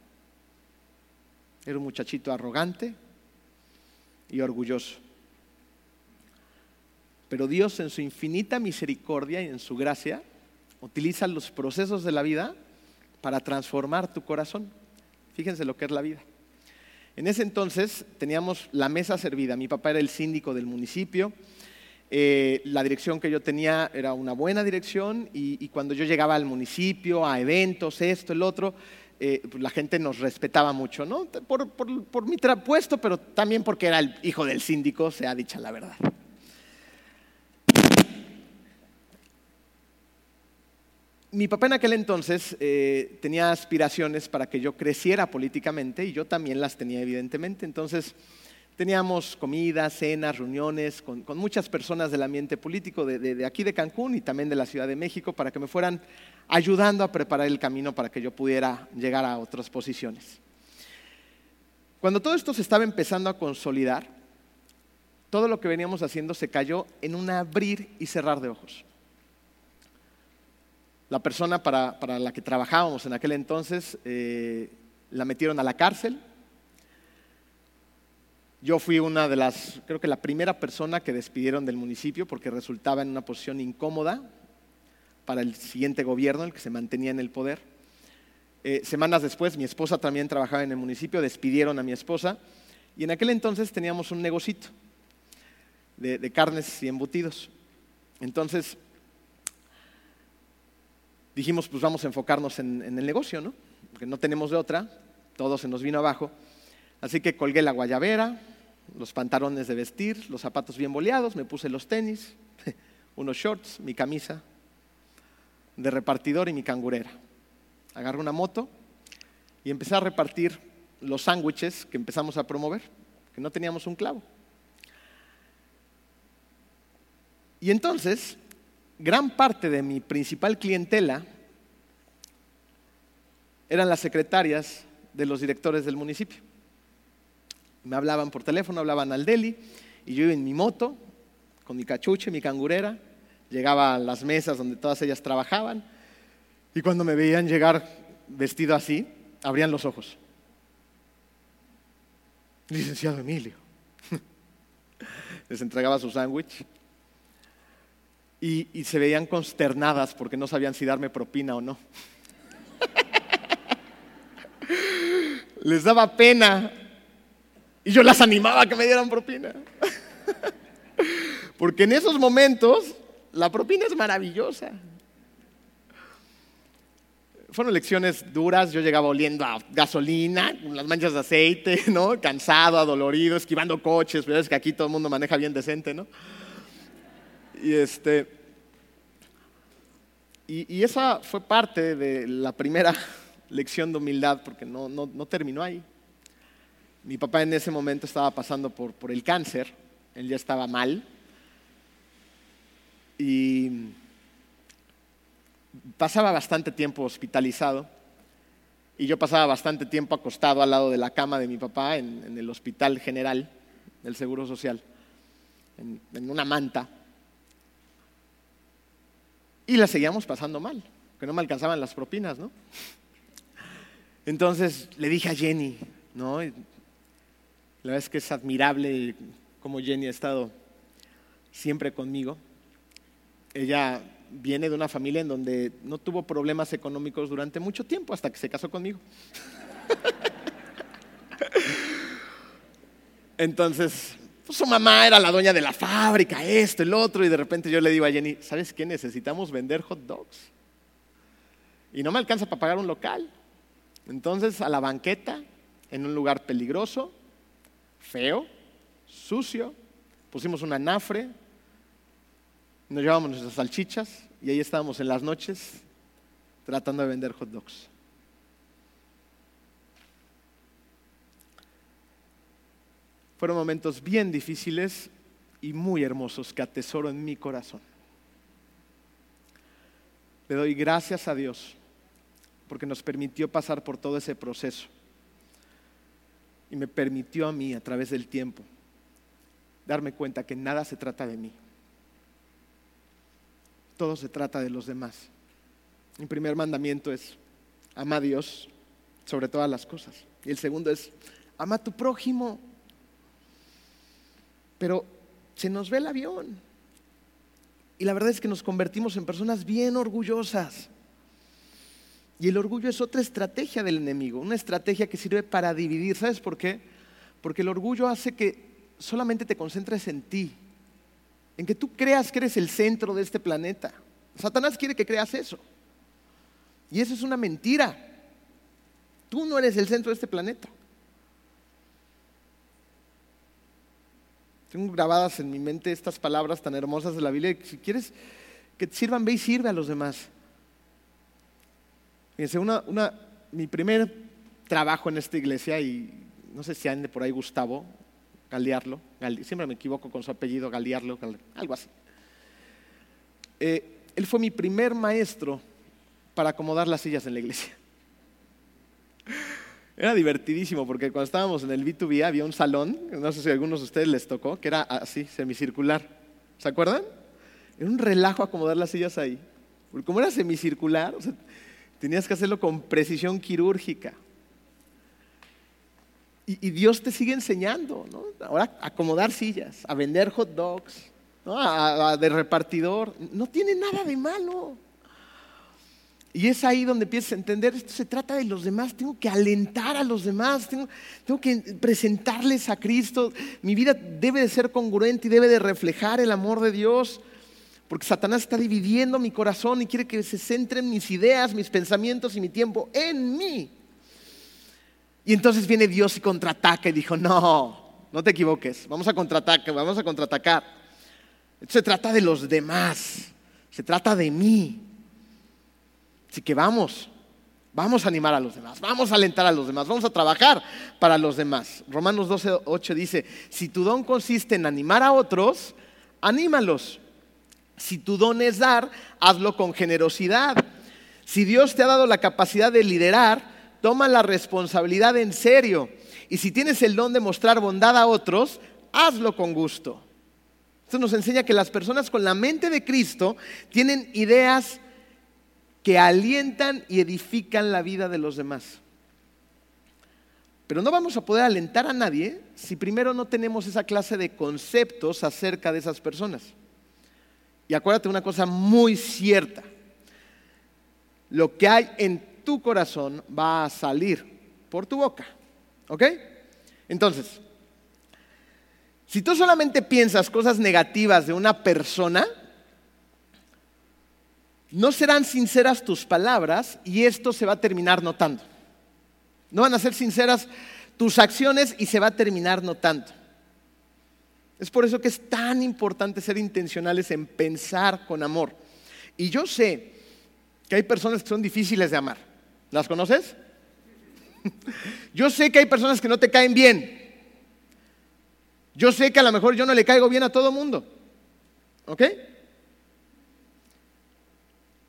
A: Era un muchachito arrogante y orgulloso. Pero Dios en su infinita misericordia y en su gracia utiliza los procesos de la vida para transformar tu corazón. Fíjense lo que es la vida. En ese entonces teníamos la mesa servida. Mi papá era el síndico del municipio eh, la dirección que yo tenía era una buena dirección y, cuando yo llegaba al municipio, a eventos, esto, el otro, eh, la gente nos respetaba mucho, ¿no? Por, por mi puesto, pero también porque era el hijo del síndico, se ha dicho la verdad. mi papá en aquel entonces eh, tenía aspiraciones para que yo creciera políticamente y yo también las tenía evidentemente. Entonces teníamos comidas, cenas, reuniones con, muchas personas del ambiente político de, aquí de Cancún y también de la Ciudad de México para que me fueran ayudando a preparar el camino para que yo pudiera llegar a otras posiciones. Cuando todo esto se estaba empezando a consolidar, todo lo que veníamos haciendo se cayó en un abrir y cerrar de ojos la persona para, la que trabajábamos en aquel entonces eh, la metieron a la cárcel. Yo fui una de las, creo que la primera persona que despidieron del municipio porque resultaba en una posición incómoda para el siguiente gobierno, el que se mantenía en el poder. Eh, semanas después, mi esposa también trabajaba en el municipio, despidieron a mi esposa y en aquel entonces teníamos un negocito de, carnes y embutidos. Entonces, dijimos, pues vamos a enfocarnos en, el negocio, ¿no? Porque no tenemos de otra, todo se nos vino abajo. Así que colgué la guayabera, los pantalones de vestir, los zapatos bien boleados, me puse los tenis, [laughs] unos shorts, mi camisa de repartidor y mi cangurera. Agarré una moto y empecé a repartir los sándwiches que empezamos a promover, que no teníamos un clavo. Y entonces gran parte de mi principal clientela eran las secretarias de los directores del municipio. Me hablaban por teléfono, hablaban al deli, y yo iba en mi moto, con mi cachuche, mi cangurera, llegaba a las mesas donde todas ellas trabajaban, y cuando me veían llegar vestido así, abrían los ojos. Licenciado Emilio. [laughs] Les entregaba su sándwich y, se veían consternadas porque no sabían si darme propina o no. [laughs] Les daba pena y yo las animaba a que me dieran propina. [laughs] Porque en esos momentos la propina es maravillosa. Fueron lecciones duras, yo llegaba oliendo a gasolina, las manchas de aceite, [laughs] ¿no? Cansado, adolorido, esquivando coches, pero es que aquí todo el mundo maneja bien decente, ¿no? Y, este, y, esa fue parte de la primera [laughs] lección de humildad, porque no, no, terminó ahí. Mi papá en ese momento estaba pasando por, por el cáncer, él ya estaba mal. Y pasaba bastante tiempo hospitalizado y yo pasaba bastante tiempo acostado al lado de la cama de mi papá en, el hospital general del Seguro Social, en una manta y la seguíamos pasando mal, que no me alcanzaban las propinas, ¿no? Entonces le dije a Jenny, ¿no? La verdad es que es admirable cómo Jenny ha estado siempre conmigo. Ella viene de una familia en donde no tuvo problemas económicos durante mucho tiempo hasta que se casó conmigo. [laughs] Entonces, pues, su mamá era la dueña de la fábrica, esto, el otro, y de repente yo le digo a Jenny, ¿sabes qué? Necesitamos vender hot dogs. Y no me alcanza para pagar un local. Entonces a la banqueta, en un lugar peligroso, feo, sucio, pusimos una anafre, nos llevábamos nuestras salchichas y ahí estábamos en las noches tratando de vender hot dogs. Fueron momentos bien difíciles y muy hermosos que atesoro en mi corazón. Le doy gracias a Dios porque nos permitió pasar por todo ese proceso y me permitió a mí a través del tiempo darme cuenta que nada se trata de mí. Todo se trata de los demás. Mi primer mandamiento es ama a Dios sobre todas las cosas. Y el segundo es ama a tu prójimo pero se nos ve el avión. Y la verdad es que nos convertimos en personas bien orgullosas. Y el orgullo es otra estrategia del enemigo, una estrategia que sirve para dividir. ¿Sabes por qué? Porque el orgullo hace que solamente te concentres en ti, en que tú creas que eres el centro de este planeta. Satanás quiere que creas eso. Y eso es una mentira. Tú no eres el centro de este planeta. Tengo grabadas en mi mente estas palabras tan hermosas de la Biblia. Si quieres que te sirvan, ve y sirve a los demás. Fíjense, una, mi primer trabajo en esta iglesia, y no sé si ande por ahí Gustavo, Galearlo, siempre me equivoco con su apellido, Galearlo, algo así. Eh, él fue mi primer maestro para acomodar las sillas en la iglesia. [laughs] Era divertidísimo porque cuando estábamos en el B2B había un salón, no sé si a algunos de ustedes les tocó, que era así, semicircular. ¿Se acuerdan? Era un relajo acomodar las sillas ahí. Porque como era semicircular, tenías que hacerlo con precisión quirúrgica. Y, Dios te sigue enseñando, ¿no? Ahora acomodar sillas, a vender hot dogs, ¿no? de repartidor. No tiene nada de malo. Y es ahí donde empiezas a entender, esto se trata de los demás, tengo que alentar a los demás, tengo, tengo, que presentarles a Cristo. Mi vida debe de ser congruente y debe de reflejar el amor de Dios, porque Satanás está dividiendo mi corazón y quiere que se centren mis ideas, mis pensamientos y mi tiempo en mí. Y entonces viene Dios y contraataca y dijo, no, no te equivoques, vamos a contraatacar, vamos a contraatacar. Esto se trata de los demás, se trata de mí. Así que vamos, vamos a animar a los demás, vamos a alentar a los demás, vamos a trabajar para los demás. Romanos 12, 8 dice, si tu don consiste en animar a otros, anímalos. Si tu don es dar, hazlo con generosidad. Si Dios te ha dado la capacidad de liderar, toma la responsabilidad en serio. Y si tienes el don de mostrar bondad a otros, hazlo con gusto. Esto nos enseña que las personas con la mente de Cristo tienen ideas que alientan y edifican la vida de los demás. Pero no vamos a poder alentar a nadie si primero no tenemos esa clase de conceptos acerca de esas personas. Y acuérdate una cosa muy cierta. Lo que hay en tu corazón va a salir por tu boca. ¿Ok? Entonces, si tú solamente piensas cosas negativas de una persona, no serán sinceras tus palabras y esto se va a terminar notando. No van a ser sinceras tus acciones y se va a terminar notando. Es por eso que es tan importante ser intencionales en pensar con amor. Y yo sé que hay personas que son difíciles de amar. ¿Las conoces? [laughs] Yo sé que hay personas que no te caen bien. Yo sé que a lo mejor yo no le caigo bien a todo mundo. ¿Ok?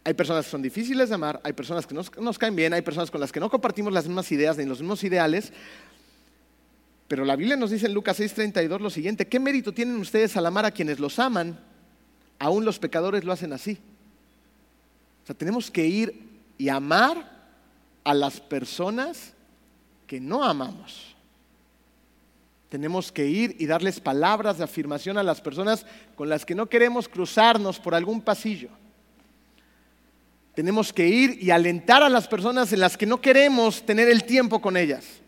A: Hay personas que son difíciles de amar, hay personas que nos, nos caen bien, hay personas con las que no compartimos las mismas ideas ni los mismos ideales. Pero la Biblia nos dice en Lucas 6:32 lo siguiente, ¿qué mérito tienen ustedes al amar a quienes los aman? Aún los pecadores lo hacen así. O sea, tenemos que ir y amar a las personas que no amamos. Tenemos que ir y darles palabras de afirmación a las personas con las que no queremos cruzarnos por algún pasillo. Tenemos que ir y alentar a las personas en las que no queremos tener el tiempo con ellas.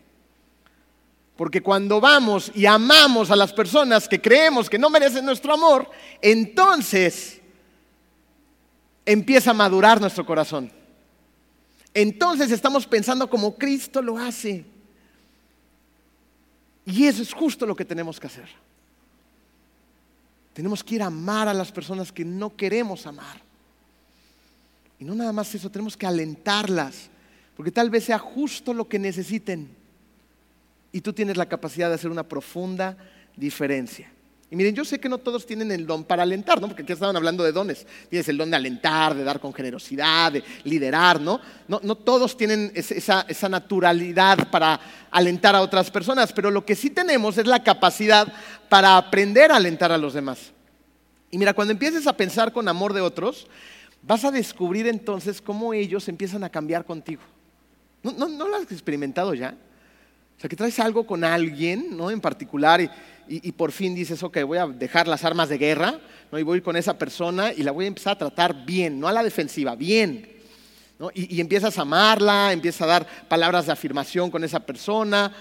A: Porque cuando vamos y amamos a las personas que creemos que no merecen nuestro amor, entonces empieza a madurar nuestro corazón. Entonces estamos pensando como Cristo lo hace. Y eso es justo lo que tenemos que hacer. Tenemos que ir a amar a las personas que no queremos amar. Y no nada más eso, tenemos que alentarlas, porque tal vez sea justo lo que necesiten. Y tú tienes la capacidad de hacer una profunda diferencia. Y miren, yo sé que no todos tienen el don para alentar, ¿no? Porque aquí estaban hablando de dones. Tienes el don de alentar, de dar con generosidad, de liderar, ¿no? No, no todos tienen esa, esa naturalidad para alentar a otras personas, pero lo que sí tenemos es la capacidad para aprender a alentar a los demás. Y mira, cuando empieces a pensar con amor de otros, vas a descubrir entonces cómo ellos empiezan a cambiar contigo. ¿No, lo has experimentado ya? O sea, que traes algo con alguien, ¿no? En particular y, por fin dices, ok, voy a dejar las armas de guerra, ¿no? Y voy con esa persona y la voy a empezar a tratar bien, no a la defensiva, bien. Y, y, empiezas a amarla, empiezas a dar palabras de afirmación con esa persona.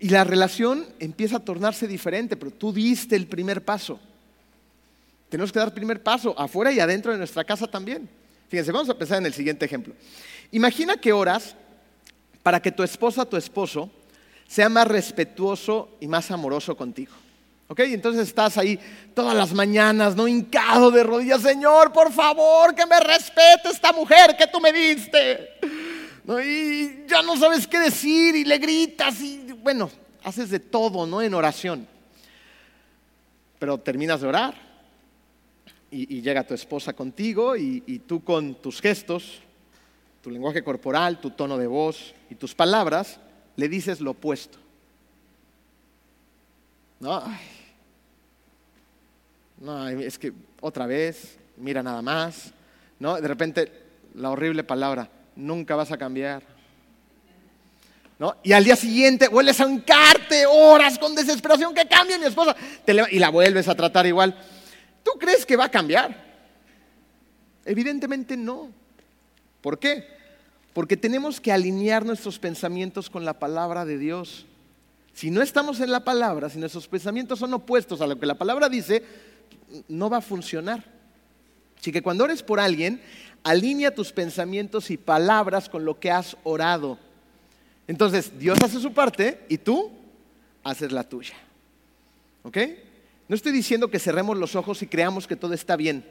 A: Y la relación empieza a tornarse diferente, pero tú diste el primer paso. Tenemos que dar primer paso afuera y adentro de nuestra casa también. Fíjense, vamos a pensar en el siguiente ejemplo. Imagina que oras para que tu esposa, tu esposo, sea más respetuoso y más amoroso contigo. ¿Ok? Entonces estás ahí todas las mañanas, ¿no? Hincado de rodillas, Señor, por favor, que me respete esta mujer que tú me diste. Y ya no sabes qué decir y le gritas y bueno, haces de todo, ¿no? En oración. Pero terminas de orar y, llega tu esposa contigo y tú con tus gestos, tu lenguaje corporal, tu tono de voz y tus palabras, le dices lo opuesto. ¿No? no, es que otra vez, mira nada más, ¿no? De repente la horrible palabra, nunca vas a cambiar. ¿No? Y al día siguiente vuelves a encarte horas con desesperación que cambie mi esposa y la vuelves a tratar igual. ¿Tú crees que va a cambiar? Evidentemente no. ¿Por qué? Porque tenemos que alinear nuestros pensamientos con la palabra de Dios. Si no estamos en la palabra, si nuestros pensamientos son opuestos a lo que la palabra dice, no va a funcionar. Así que cuando ores por alguien, alinea tus pensamientos y palabras con lo que has orado. Entonces, Dios hace su parte y tú haces la tuya. ¿Ok? No estoy diciendo que cerremos los ojos y creamos que todo está bien,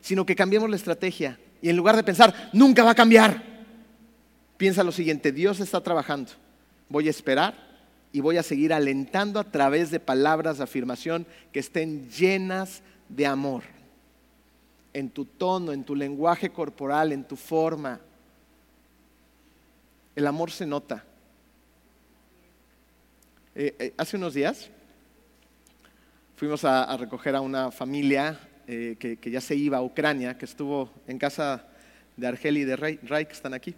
A: sino que cambiemos la estrategia. Y en lugar de pensar, nunca va a cambiar, piensa lo siguiente, Dios está trabajando. Voy a esperar y voy a seguir alentando a través de palabras de afirmación que estén llenas de amor. En tu tono, en tu lenguaje corporal, en tu forma. El amor se nota. Eh, eh, hace unos días fuimos a, recoger a una familia eh, que, ya se iba a Ucrania, que estuvo en casa de Argel y de Ray, que están aquí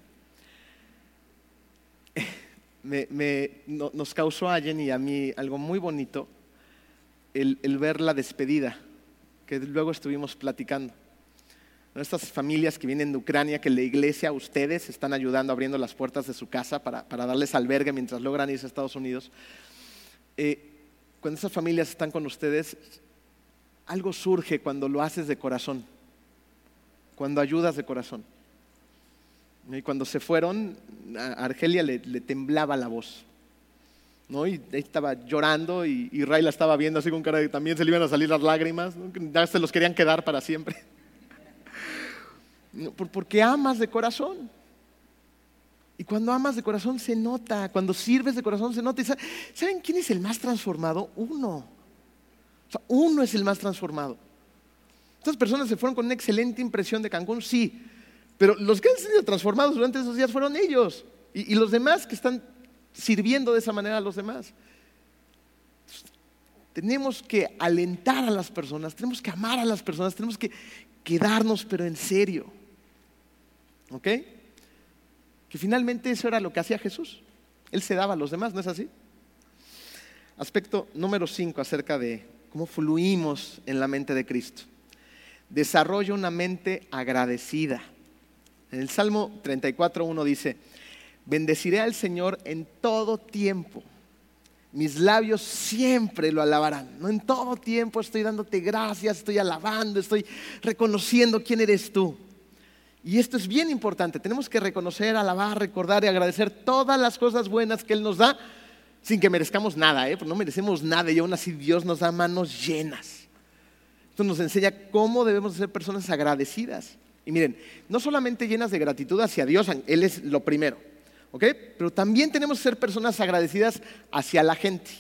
A: nos causó a Jenny y a mí algo muy bonito el, ver la despedida, que luego estuvimos platicando. Estas familias que vienen de Ucrania, que la iglesia, ustedes, están ayudando, abriendo las puertas de su casa para, darles albergue mientras logran irse a Estados Unidos. Eh, cuando esas familias están con ustedes, algo surge cuando lo haces de corazón, cuando ayudas de corazón. Y cuando se fueron, a Argelia le, temblaba la voz. ¿no? Y estaba llorando y, Ray la estaba viendo así con cara de que también se le iban a salir las lágrimas, ya se los querían quedar para siempre. [laughs] Porque amas de corazón. Y cuando amas de corazón se nota, cuando sirves de corazón se nota. ¿Saben quién es el más transformado? Uno. O sea, uno es el más transformado. Estas personas se fueron con una excelente impresión de Cancún, sí, pero los que han sido transformados durante esos días fueron ellos y, los demás que están sirviendo de esa manera a los demás. Tenemos que alentar a las personas, tenemos que amar a las personas, tenemos que quedarnos pero en serio. ¿Ok? Que finalmente eso era lo que hacía Jesús. Él se daba a los demás, ¿no es así? Aspecto número 5 acerca de cómo fluimos en la mente de Cristo. Desarrolla una mente agradecida. En el Salmo 34.1 dice, bendeciré al Señor en todo tiempo. Mis labios siempre lo alabarán. No en todo tiempo estoy dándote gracias, estoy alabando, estoy reconociendo quién eres tú. Y esto es bien importante. Tenemos que reconocer, alabar, recordar y agradecer todas las cosas buenas que Él nos da sin que merezcamos nada, ¿eh? no merecemos nada y aún así Dios nos da manos llenas. Esto nos enseña cómo debemos ser personas agradecidas. Y miren, no solamente llenas de gratitud hacia Dios, Él es lo primero, ¿ok? Pero también tenemos que ser personas agradecidas hacia la gente.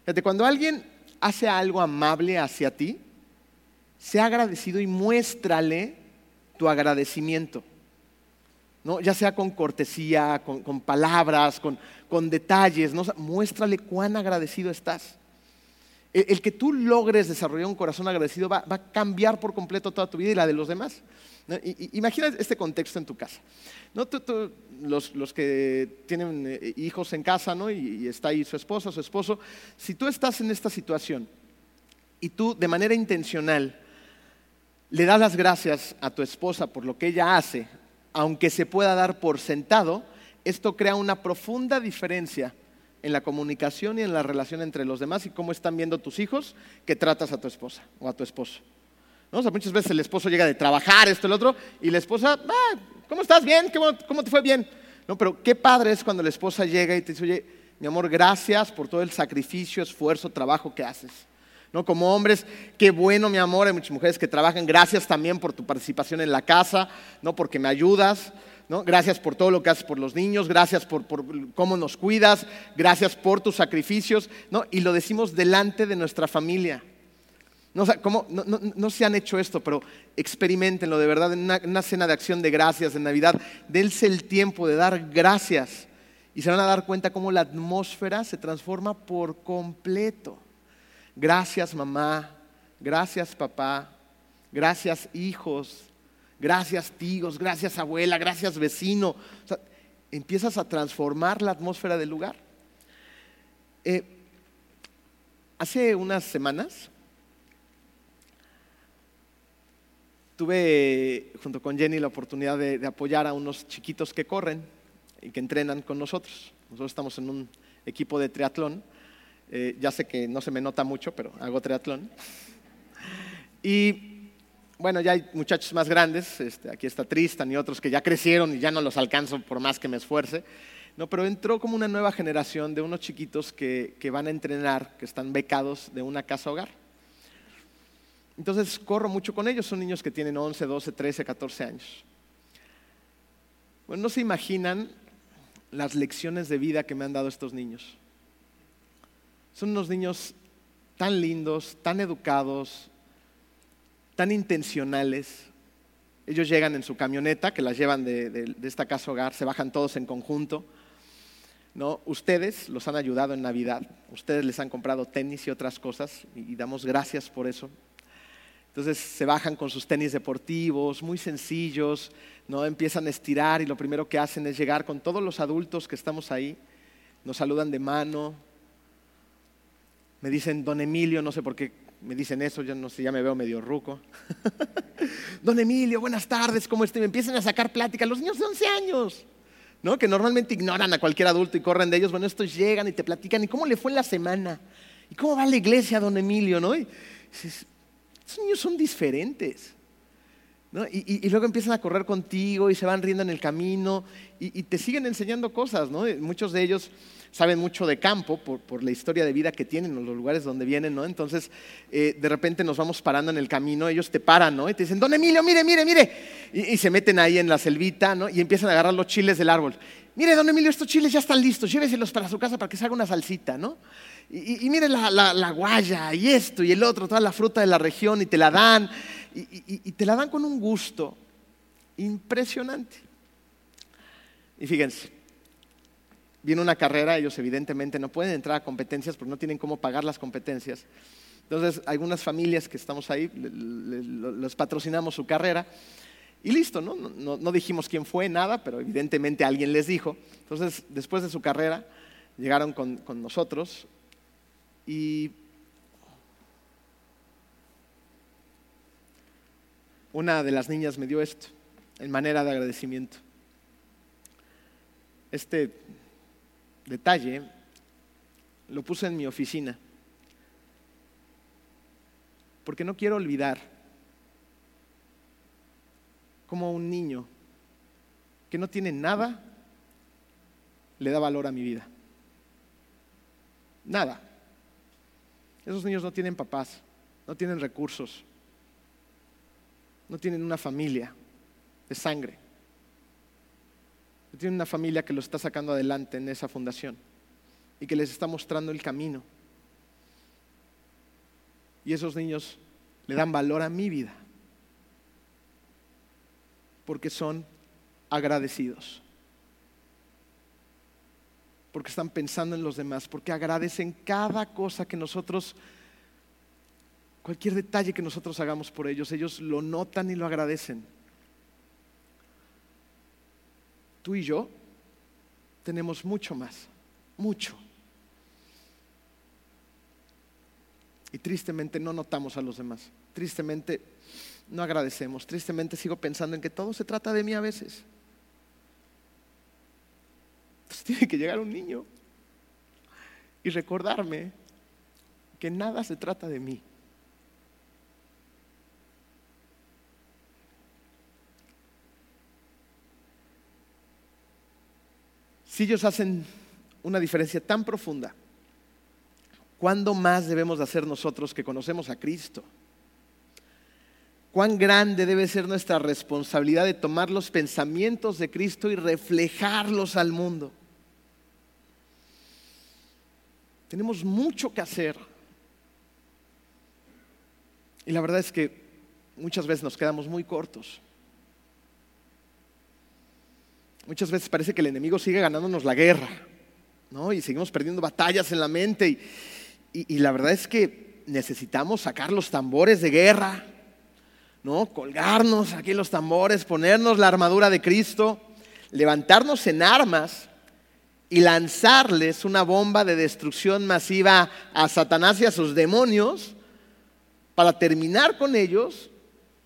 A: Fíjate, cuando alguien hace algo amable hacia ti, sea agradecido y muéstrale tu agradecimiento. ¿no? Ya sea con cortesía, con, palabras, con, detalles, ¿no? muéstrale cuán agradecido estás. El, que tú logres desarrollar un corazón agradecido va, a cambiar por completo toda tu vida y la de los demás. imagina este contexto en tu casa. los, que tienen eh, hijos en casa y, está ahí su esposa, su esposo, si tú estás en esta situación y tú de manera intencional le das las gracias a tu esposa por lo que ella hace, aunque se pueda dar por sentado, esto crea una profunda diferencia en la comunicación y en la relación entre los demás y cómo están viendo tus hijos que tratas a tu esposa o a tu esposo. ¿No? muchas veces el esposo llega de trabajar, esto, el otro, y la esposa, ¿cómo estás? ¿Bien? ¿Cómo, te fue bien? No, pero qué padre es cuando la esposa llega y te dice, oye, mi amor, gracias por todo el sacrificio, esfuerzo, trabajo que haces. ¿No? Como hombres, qué bueno, mi amor, hay muchas mujeres que trabajan, gracias también por tu participación en la casa, ¿no? porque me ayudas, gracias por todo lo que haces por los niños, gracias por, cómo nos cuidas, gracias por tus sacrificios, ¿no? y lo decimos delante de nuestra familia. No, se han hecho esto, pero experimentenlo de verdad en una, una, cena de acción de gracias, en Navidad. Dense el tiempo de dar gracias y se van a dar cuenta cómo la atmósfera se transforma por completo. Gracias mamá, gracias papá, gracias hijos, gracias tíos, gracias abuela, gracias vecino. empiezas a transformar la atmósfera del lugar. Eh, hace unas semanas tuve junto con Jenny la oportunidad de, apoyar a unos chiquitos que corren y que entrenan con nosotros. Nosotros estamos en un equipo de triatlón eh, ya sé que no se me nota mucho, pero hago triatlón. Y bueno, ya hay muchachos más grandes, este, aquí está Tristan y otros que ya crecieron y ya no los alcanzo por más que me esfuerce. No, pero entró como una nueva generación de unos chiquitos que, que van a entrenar, que están becados de una casa hogar. Entonces corro mucho con ellos, son niños que tienen 11, 12, 13, 14 años. Bueno, no se imaginan las lecciones de vida que me han dado estos niños. Son unos niños tan lindos, tan educados, tan intencionales. Ellos llegan en su camioneta, que las llevan de, esta casa hogar, se bajan todos en conjunto. ¿no? Ustedes los han ayudado en Navidad, ustedes les han comprado tenis y otras cosas, y, damos gracias por eso. Entonces se bajan con sus tenis deportivos, muy sencillos, ¿no? empiezan a estirar y lo primero que hacen es llegar con todos los adultos que estamos ahí, nos saludan de mano, me dicen don Emilio, no sé por qué me dicen eso, yo no sé, ya me veo medio ruco. [laughs] don Emilio, buenas tardes, ¿cómo estás? Me empiezan a sacar plática, los niños de 11 años, ¿no? Que normalmente ignoran a cualquier adulto y corren de ellos. Bueno, estos llegan y te platican, ¿y cómo le fue en la semana? ¿Y cómo va la iglesia, don Emilio, no? Y estos niños son diferentes. Y, luego empiezan a correr contigo y se van riendo en el camino y, te siguen enseñando cosas, ¿no? Muchos de ellos saben mucho de campo por, la historia de vida que tienen, los lugares donde vienen, ¿no? Entonces, eh, de repente nos vamos parando en el camino, ellos te paran, ¿no? Y te dicen, don Emilio, mire, mire, mire. Y, se meten ahí en la selvita. Y empiezan a agarrar los chiles del árbol. Mire, don Emilio, estos chiles ya están listos, lléveselos para su casa para que se haga una salsita, ¿no? Y, mire la, la, guaya y esto y el otro, toda la fruta de la región y te la dan. Y te la dan con un gusto impresionante. Y fíjense, viene una carrera, ellos evidentemente no pueden entrar a competencias porque no tienen cómo pagar las competencias. Entonces, algunas familias que estamos ahí, les patrocinamos su carrera y listo, ¿no? No, dijimos quién fue, nada, pero evidentemente alguien les dijo. Entonces, después de su carrera, llegaron con, con nosotros y una de las niñas me dio esto, en manera de agradecimiento. Este detalle lo puse en mi oficina, porque no quiero olvidar como un niño que no tiene nada le da valor a mi vida. Nada. Esos niños no tienen papás, no tienen recursos, no tienen una familia de sangre tiene una familia que lo está sacando adelante en esa fundación y que les está mostrando el camino. Y esos niños le dan valor a mi vida porque son agradecidos, porque están pensando en los demás, porque agradecen cada cosa que nosotros, cualquier detalle que nosotros hagamos por ellos, ellos lo notan y lo agradecen. tú y yo tenemos mucho más, mucho. Y tristemente no notamos a los demás, tristemente no agradecemos, tristemente sigo pensando en que todo se trata de mí a veces. Entonces [laughs] tiene que llegar un niño y recordarme que nada se trata de mí. Si ellos hacen una diferencia tan profunda. ¿Cuándo más debemos de hacer nosotros que conocemos a Cristo? ¿Cuán grande debe ser nuestra responsabilidad de tomar los pensamientos de Cristo y reflejarlos al mundo? Tenemos mucho que hacer. Y la verdad es que muchas veces nos quedamos muy cortos. Muchas veces parece que el enemigo sigue ganándonos la guerra, ¿no? Y seguimos perdiendo batallas en la mente. Y, la verdad es que necesitamos sacar los tambores de guerra, ¿no? Colgarnos aquí los tambores, ponernos la armadura de Cristo, levantarnos en armas y lanzarles una bomba de destrucción masiva a Satanás y a sus demonios para terminar con ellos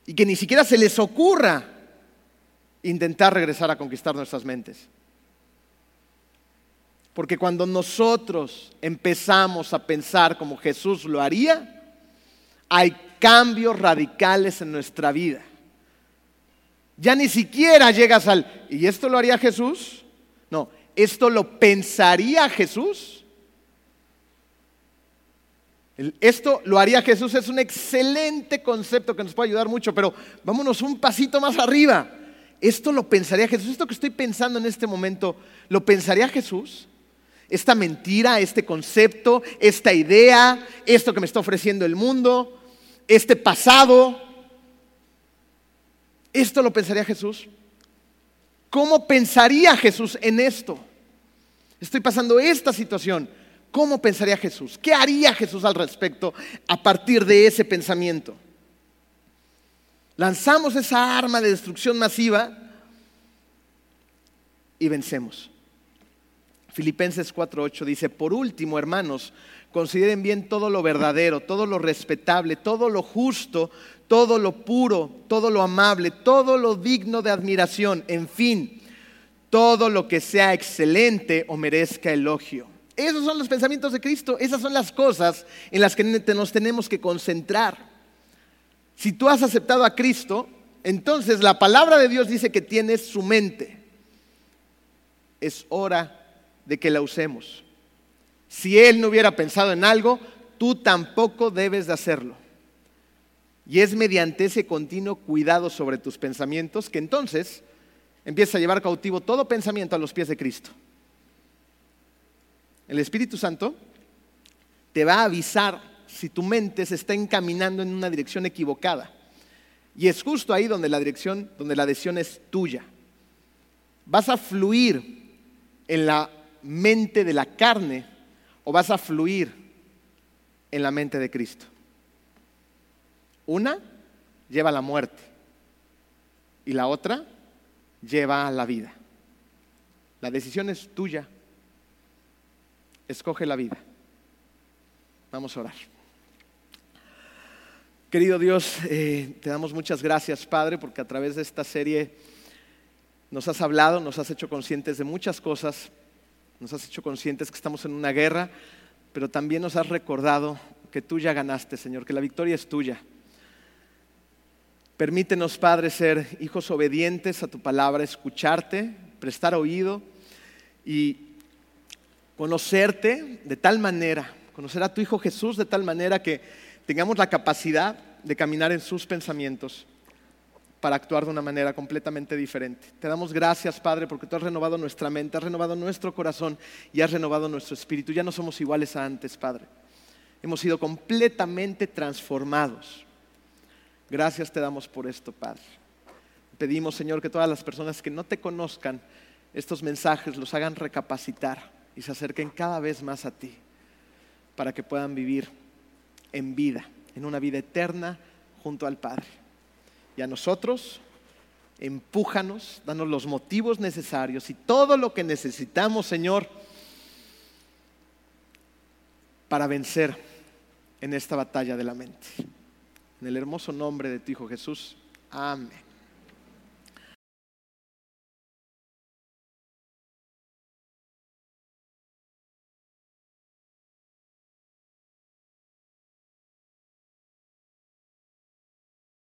A: y que ni siquiera se les ocurra intentar regresar a conquistar nuestras mentes. Porque cuando nosotros empezamos a pensar como Jesús lo haría, hay cambios radicales en nuestra vida. Ya ni siquiera llegas al, ¿y esto lo haría Jesús? No, ¿esto lo pensaría Jesús? Esto lo haría Jesús, es un excelente concepto que nos puede ayudar mucho, pero vámonos un pasito más arriba. Esto lo pensaría Jesús, esto que estoy pensando en este momento, ¿lo pensaría Jesús? Esta mentira, este concepto, esta idea, esto que me está ofreciendo el mundo, este pasado, ¿esto lo pensaría Jesús? ¿Cómo pensaría Jesús en esto? Estoy pasando esta situación. ¿Cómo pensaría Jesús? ¿Qué haría Jesús al respecto a partir de ese pensamiento? Lanzamos esa arma de destrucción masiva y vencemos. Filipenses 4:8 dice, por último, hermanos, consideren bien todo lo verdadero, todo lo respetable, todo lo justo, todo lo puro, todo lo amable, todo lo digno de admiración, en fin, todo lo que sea excelente o merezca elogio. Esos son los pensamientos de Cristo, esas son las cosas en las que nos tenemos que concentrar. Si tú has aceptado a Cristo, entonces la palabra de Dios dice que tienes su mente. Es hora de que la usemos. Si Él no hubiera pensado en algo, tú tampoco debes de hacerlo. Y es mediante ese continuo cuidado sobre tus pensamientos que entonces empieza a llevar cautivo todo pensamiento a los pies de Cristo. El Espíritu Santo te va a avisar si tu mente se está encaminando en una dirección equivocada. Y es justo ahí donde la dirección, donde la decisión es tuya. Vas a fluir en la mente de la carne o vas a fluir en la mente de Cristo. Una lleva a la muerte y la otra lleva a la vida. La decisión es tuya. Escoge la vida. Vamos a orar. Querido Dios, eh, te damos muchas gracias, Padre, porque a través de esta serie nos has hablado, nos has hecho conscientes de muchas cosas, nos has hecho conscientes que estamos en una guerra, pero también nos has recordado que tú ya ganaste, Señor, que la victoria es tuya. Permítenos, Padre, ser hijos obedientes a tu palabra, escucharte, prestar oído y conocerte de tal manera, conocer a tu Hijo Jesús de tal manera que tengamos la capacidad de caminar en sus pensamientos para actuar de una manera completamente diferente. Te damos gracias, Padre, porque tú has renovado nuestra mente, has renovado nuestro corazón y has renovado nuestro espíritu. Ya no somos iguales a antes, Padre. Hemos sido completamente transformados. Gracias te damos por esto, Padre. Pedimos, Señor, que todas las personas que no te conozcan, estos mensajes los hagan recapacitar y se acerquen cada vez más a ti para que puedan vivir en vida, en una vida eterna junto al Padre. Y a nosotros, empújanos, danos los motivos necesarios y todo lo que necesitamos, Señor, para vencer en esta batalla de la mente. En el hermoso nombre de tu Hijo Jesús. Amén.